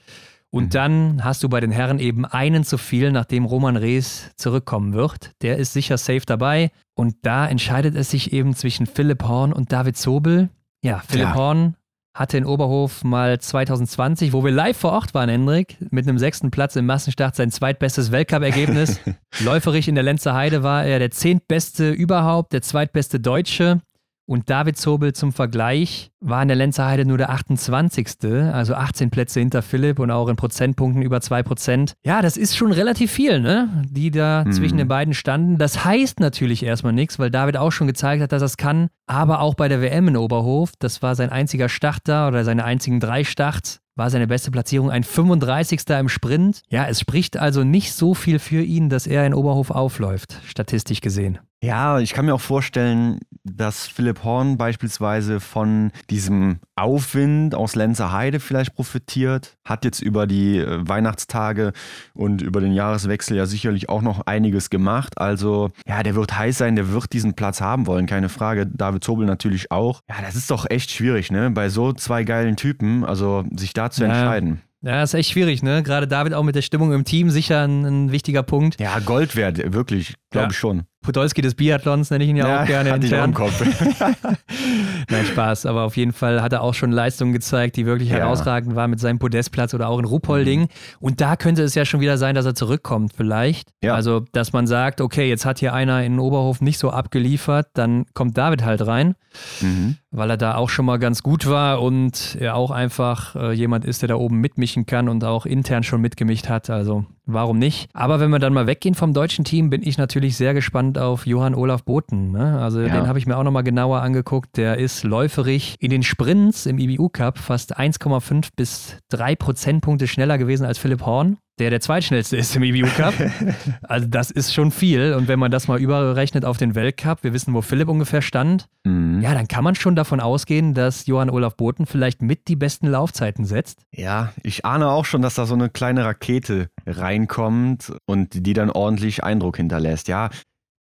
Und dann hast du bei den Herren eben einen zu viel, nachdem Roman Rees zurückkommen wird. Der ist sicher safe dabei. Und da entscheidet es sich eben zwischen Philipp Horn und David Zobel. Ja, Philipp Ja. Horn hatte in Oberhof mal 2020, wo wir live vor Ort waren, Hendrik, mit einem sechsten Platz im Massenstart sein zweitbestes Weltcup-Ergebnis. [laughs] Läuferig in der Lenzer Heide war er der zehntbeste überhaupt, der zweitbeste Deutsche. Und David Zobel zum Vergleich war in der Lenzer Heide nur der 28. Also 18 Plätze hinter Philipp und auch in Prozentpunkten über 2 Prozent. Ja, das ist schon relativ viel, ne? Die da Mhm. zwischen den beiden standen. Das heißt natürlich erstmal nichts, weil David auch schon gezeigt hat, dass er es kann. Aber auch bei der WM in Oberhof, das war sein einziger Start da oder seine einzigen drei Starts, war seine beste Platzierung ein 35. im Sprint. Ja, es spricht also nicht so viel für ihn, dass er in Oberhof aufläuft, statistisch gesehen. Ja, ich kann mir auch vorstellen, dass Philipp Horn beispielsweise von diesem Aufwind aus Lenzer Heide vielleicht profitiert. Hat jetzt über die äh, Weihnachtstage und über den Jahreswechsel ja sicherlich auch noch einiges gemacht. Also, ja, der wird heiß sein, der wird diesen Platz haben wollen, keine Frage. David Zobel natürlich auch. Ja, das ist doch echt schwierig, ne? Bei so zwei geilen Typen, also sich da zu Ja. entscheiden. Ja, ist echt schwierig, ne? Gerade David auch mit der Stimmung im Team sicher ein, ein wichtiger Punkt. Ja, Gold wert, wirklich, glaube Ja. ich schon. Podolski des Biathlons nenne ich ihn ja, ja auch gerne hatte intern. Im Kopf. [laughs] Nein, Spaß. Aber auf jeden Fall hat er auch schon Leistungen gezeigt, die wirklich ja. herausragend waren mit seinem Podestplatz oder auch in Ruppolding. Mhm. Und da könnte es ja schon wieder sein, dass er zurückkommt vielleicht. Ja. Also, dass man sagt, okay, jetzt hat hier einer in Oberhof nicht so abgeliefert, dann kommt David halt rein. Mhm. Weil er da auch schon mal ganz gut war und er auch einfach äh, jemand ist, der da oben mitmischen kann und auch intern schon mitgemischt hat. Also warum nicht? Aber wenn wir dann mal weggehen vom deutschen Team, bin ich natürlich sehr gespannt auf Johann Olaf Boten. Ne? Also ja. den habe ich mir auch nochmal genauer angeguckt. Der ist läuferig in den Sprints im IBU Cup fast 1,5 bis 3 Prozentpunkte schneller gewesen als Philipp Horn der der zweitschnellste ist im EBU Cup. [laughs] also das ist schon viel. Und wenn man das mal überrechnet auf den Weltcup, wir wissen, wo Philipp ungefähr stand, mhm. ja, dann kann man schon davon ausgehen, dass Johann Olaf Boten vielleicht mit die besten Laufzeiten setzt. Ja, ich ahne auch schon, dass da so eine kleine Rakete reinkommt und die dann ordentlich Eindruck hinterlässt. Ja,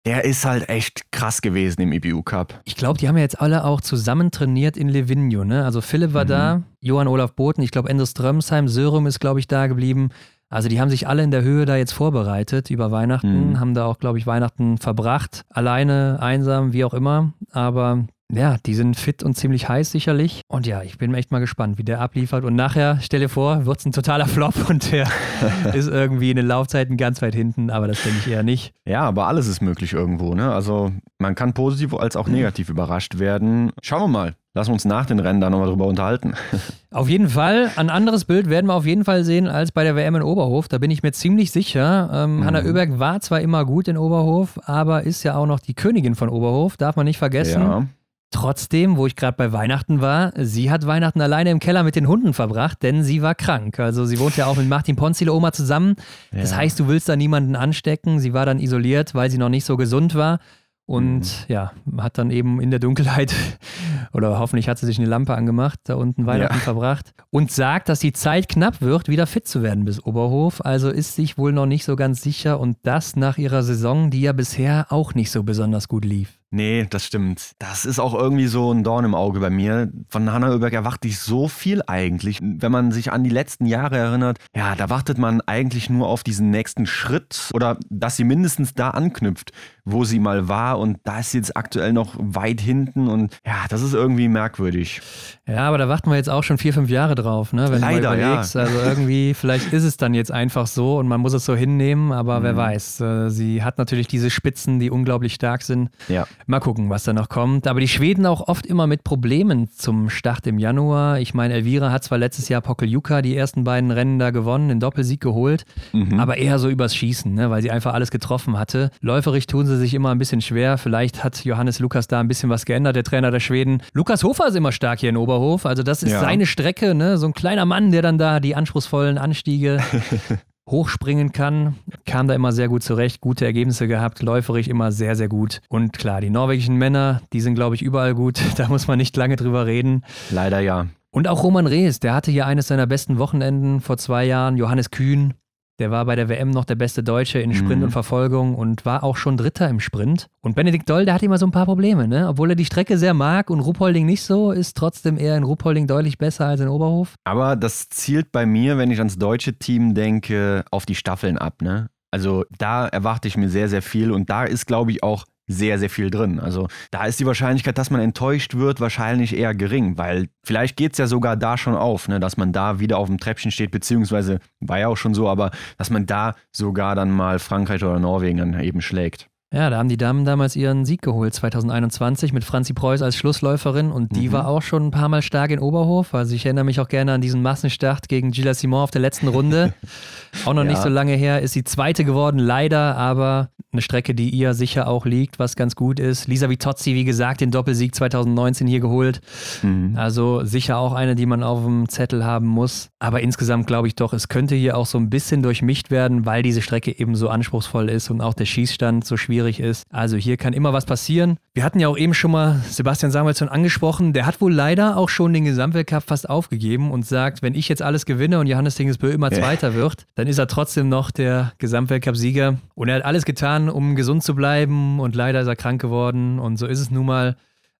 der ist halt echt krass gewesen im EBU Cup. Ich glaube, die haben ja jetzt alle auch zusammen trainiert in Livigno, ne? Also Philipp war mhm. da, Johann Olaf Boten, ich glaube Endo Strömsheim, Sörum ist, glaube ich, da geblieben. Also die haben sich alle in der Höhe da jetzt vorbereitet über Weihnachten, mhm. haben da auch, glaube ich, Weihnachten verbracht. Alleine, einsam, wie auch immer. Aber ja, die sind fit und ziemlich heiß sicherlich. Und ja, ich bin echt mal gespannt, wie der abliefert. Und nachher, stelle vor, wird es ein totaler Flop [laughs] und der [laughs] ist irgendwie in den Laufzeiten ganz weit hinten, aber das denke ich eher nicht. Ja, aber alles ist möglich irgendwo, ne? Also man kann positiv als auch negativ überrascht werden. Schauen wir mal. Lass uns nach den Rennen da nochmal drüber unterhalten. [laughs] Auf jeden Fall. Ein anderes Bild werden wir auf jeden Fall sehen als bei der WM in Oberhof. Da bin ich mir ziemlich sicher. Ähm, mhm. Hanna Oeberg war zwar immer gut in Oberhof, aber ist ja auch noch die Königin von Oberhof. Darf man nicht vergessen. Ja. Trotzdem, wo ich gerade bei Weihnachten war, sie hat Weihnachten alleine im Keller mit den Hunden verbracht, denn sie war krank. Also sie wohnt ja auch mit Martin Ponzile Oma zusammen. Das ja. heißt, du willst da niemanden anstecken. Sie war dann isoliert, weil sie noch nicht so gesund war. Und mhm. ja, hat dann eben in der Dunkelheit, [laughs] oder hoffentlich hat sie sich eine Lampe angemacht, da unten Weihnachten ja. verbracht und sagt, dass die Zeit knapp wird, wieder fit zu werden bis Oberhof. Also ist sich wohl noch nicht so ganz sicher und das nach ihrer Saison, die ja bisher auch nicht so besonders gut lief. Nee, das stimmt. Das ist auch irgendwie so ein Dorn im Auge bei mir. Von Hanna Oeberg erwarte ich so viel eigentlich. Wenn man sich an die letzten Jahre erinnert, ja, da wartet man eigentlich nur auf diesen nächsten Schritt oder dass sie mindestens da anknüpft, wo sie mal war. Und da ist sie jetzt aktuell noch weit hinten und ja, das ist irgendwie merkwürdig. Ja, aber da warten wir jetzt auch schon vier, fünf Jahre drauf, ne? Wenn Leider, du überlegst. Ja. Also irgendwie, [laughs] vielleicht ist es dann jetzt einfach so und man muss es so hinnehmen, aber mhm. wer weiß. Äh, sie hat natürlich diese Spitzen, die unglaublich stark sind. Ja. Mal gucken, was da noch kommt. Aber die Schweden auch oft immer mit Problemen zum Start im Januar. Ich meine, Elvira hat zwar letztes Jahr Pokeljuka die ersten beiden Rennen da gewonnen, den Doppelsieg geholt, mhm. aber eher so übers Schießen, ne? weil sie einfach alles getroffen hatte. Läuferig tun sie sich immer ein bisschen schwer. Vielleicht hat Johannes Lukas da ein bisschen was geändert, der Trainer der Schweden. Lukas Hofer ist immer stark hier in Oberhof. Also das ist ja. seine Strecke, ne? So ein kleiner Mann, der dann da die anspruchsvollen Anstiege [laughs] hochspringen kann. Kam da immer sehr gut zurecht, gute Ergebnisse gehabt, läuferig immer sehr, sehr gut. Und klar, die norwegischen Männer, die sind, glaube ich, überall gut. [laughs] Da muss man nicht lange drüber reden. Leider ja. Und auch Roman Rees, der hatte hier eines seiner besten Wochenenden vor zwei Jahren. Johannes Kühn, der war bei der WM noch der beste Deutsche in Sprint mhm. und Verfolgung und war auch schon Dritter im Sprint. Und Benedikt Doll, der hat immer so ein paar Probleme, ne? Obwohl er die Strecke sehr mag und Ruppolding nicht so, ist trotzdem eher in Ruppolding deutlich besser als in Oberhof. Aber das zielt bei mir, wenn ich ans deutsche Team denke, auf die Staffeln ab, ne? Also da erwarte ich mir sehr, sehr viel und da ist, glaube ich, auch sehr, sehr viel drin. Also da ist die Wahrscheinlichkeit, dass man enttäuscht wird, wahrscheinlich eher gering, weil vielleicht geht es ja sogar da schon auf, ne, dass man da wieder auf dem Treppchen steht, beziehungsweise war ja auch schon so, aber dass man da sogar dann mal Frankreich oder Norwegen dann eben schlägt. Ja, da haben die Damen damals ihren Sieg geholt, 2021 mit Franzi Preuß als Schlussläuferin und die mhm. war auch schon ein paar Mal stark in Oberhof. Also ich erinnere mich auch gerne an diesen Massenstart gegen Gila Simon auf der letzten Runde. [laughs] auch noch ja. nicht so lange her, ist sie Zweite geworden, leider, aber eine Strecke, die ihr sicher auch liegt, was ganz gut ist. Lisa Vitozzi, wie gesagt, den Doppelsieg 2019 hier geholt. Mhm. Also sicher auch eine, die man auf dem Zettel haben muss. Aber insgesamt glaube ich doch, es könnte hier auch so ein bisschen durchmischt werden, weil diese Strecke eben so anspruchsvoll ist und auch der Schießstand so schwierig schwierig ist. Also hier kann immer was passieren. Wir hatten ja auch eben schon mal Sebastian Samuelsson angesprochen. Der hat wohl leider auch schon den Gesamtweltcup fast aufgegeben und sagt, wenn ich jetzt alles gewinne und Johannes Dingesbö immer Zweiter wird, dann ist er trotzdem noch der Gesamtweltcup-Sieger. Und er hat alles getan, um gesund zu bleiben und leider ist er krank geworden und so ist es nun mal.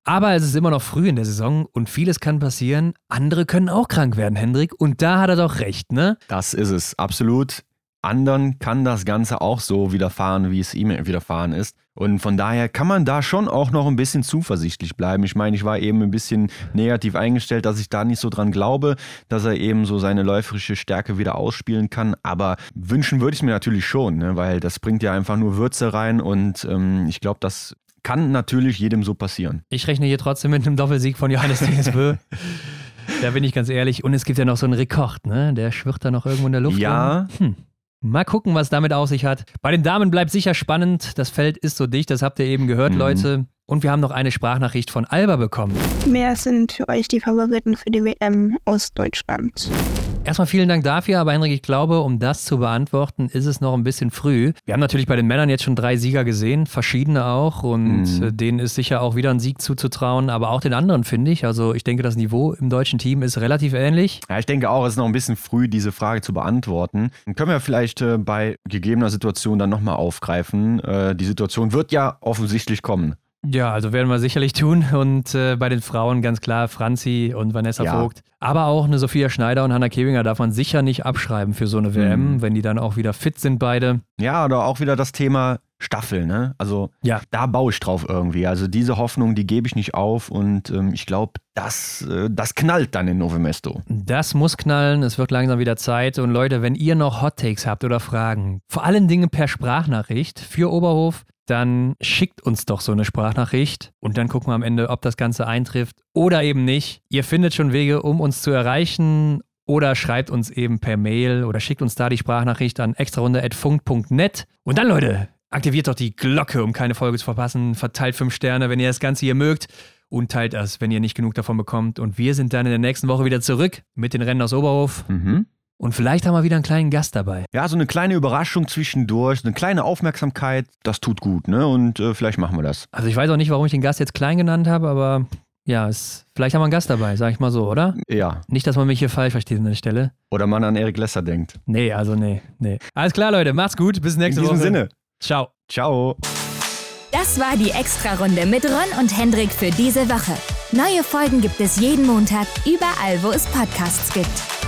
Aber es ist immer noch früh in der Saison und vieles kann passieren. Andere können auch krank werden, Hendrik. Und da hat er doch recht, ne? Das ist es, absolut. Anderen kann das Ganze auch so widerfahren, wie es ihm widerfahren ist. Und von daher kann man da schon auch noch ein bisschen zuversichtlich bleiben. Ich meine, ich war eben ein bisschen negativ eingestellt, dass ich da nicht so dran glaube, dass er eben so seine läuferische Stärke wieder ausspielen kann. Aber wünschen würde ich es mir natürlich schon, ne? weil das bringt ja einfach nur Würze rein und ähm, ich glaube, das kann natürlich jedem so passieren. Ich rechne hier trotzdem mit einem Doppelsieg von Johannes DSB. [laughs] da bin ich ganz ehrlich. Und es gibt ja noch so einen Rekord, ne? Der schwirrt da noch irgendwo in der Luft. Ja. Hm. Mal gucken, was damit auf sich hat. Bei den Damen bleibt sicher spannend. Das Feld ist so dicht, das habt ihr eben gehört, mhm. Leute. Und wir haben noch eine Sprachnachricht von Alba bekommen. Wer sind für euch die Favoriten für die WM aus Deutschland? Erstmal vielen Dank dafür, aber Henrik, ich glaube, um das zu beantworten, ist es noch ein bisschen früh. Wir haben natürlich bei den Männern jetzt schon drei Sieger gesehen, verschiedene auch, und mhm. Äh, denen ist sicher auch wieder ein Sieg zuzutrauen, aber auch den anderen finde ich. Also ich denke, das Niveau im deutschen Team ist relativ ähnlich. Ja, ich denke auch, es ist noch ein bisschen früh, diese Frage zu beantworten. Dann können wir vielleicht äh, bei gegebener Situation dann nochmal aufgreifen. Äh, die Situation wird ja offensichtlich kommen. Ja, also werden wir sicherlich tun. Und äh, bei den Frauen ganz klar Franzi und Vanessa ja. Vogt. Aber auch eine Sophia Schneider und Hannah Kebinger darf man sicher nicht abschreiben für so eine WM, mhm. wenn die dann auch wieder fit sind beide. Ja, oder auch wieder das Thema Staffel, ne? Also ja. da baue ich drauf irgendwie. Also diese Hoffnung, die gebe ich nicht auf und ähm, ich glaube, das, äh, das knallt dann in Novemesto. Das muss knallen, es wird langsam wieder Zeit. Und Leute, wenn ihr noch Hot Takes habt oder Fragen, vor allen Dingen per Sprachnachricht für Oberhof, dann schickt uns doch so eine Sprachnachricht und dann gucken wir am Ende, ob das Ganze eintrifft oder eben nicht. Ihr findet schon Wege, um uns zu erreichen oder schreibt uns eben per Mail oder schickt uns da die Sprachnachricht an extrarunde.funk.net. Und dann, Leute, aktiviert doch die Glocke, um keine Folge zu verpassen. Verteilt fünf Sterne, wenn ihr das Ganze hier mögt. Und teilt das, wenn ihr nicht genug davon bekommt. Und wir sind dann in der nächsten Woche wieder zurück mit den Rennen aus Oberhof. Mhm. Und vielleicht haben wir wieder einen kleinen Gast dabei. Ja, so eine kleine Überraschung zwischendurch, eine kleine Aufmerksamkeit, das tut gut, ne? Und äh, vielleicht machen wir das. Also ich weiß auch nicht, warum ich den Gast jetzt klein genannt habe, aber ja, es, vielleicht haben wir einen Gast dabei, sag ich mal so, oder? Ja. Nicht, dass man mich hier falsch versteht an der Stelle. Oder man an Erik Lesser denkt. Nee, also nee, nee. Alles klar, Leute, macht's gut, bis nächste Woche. In diesem Woche. Sinne. Ciao. Ciao. Das war die Extra-Runde mit Ron und Hendrik für diese Woche. Neue Folgen gibt es jeden Montag, überall, wo es Podcasts gibt.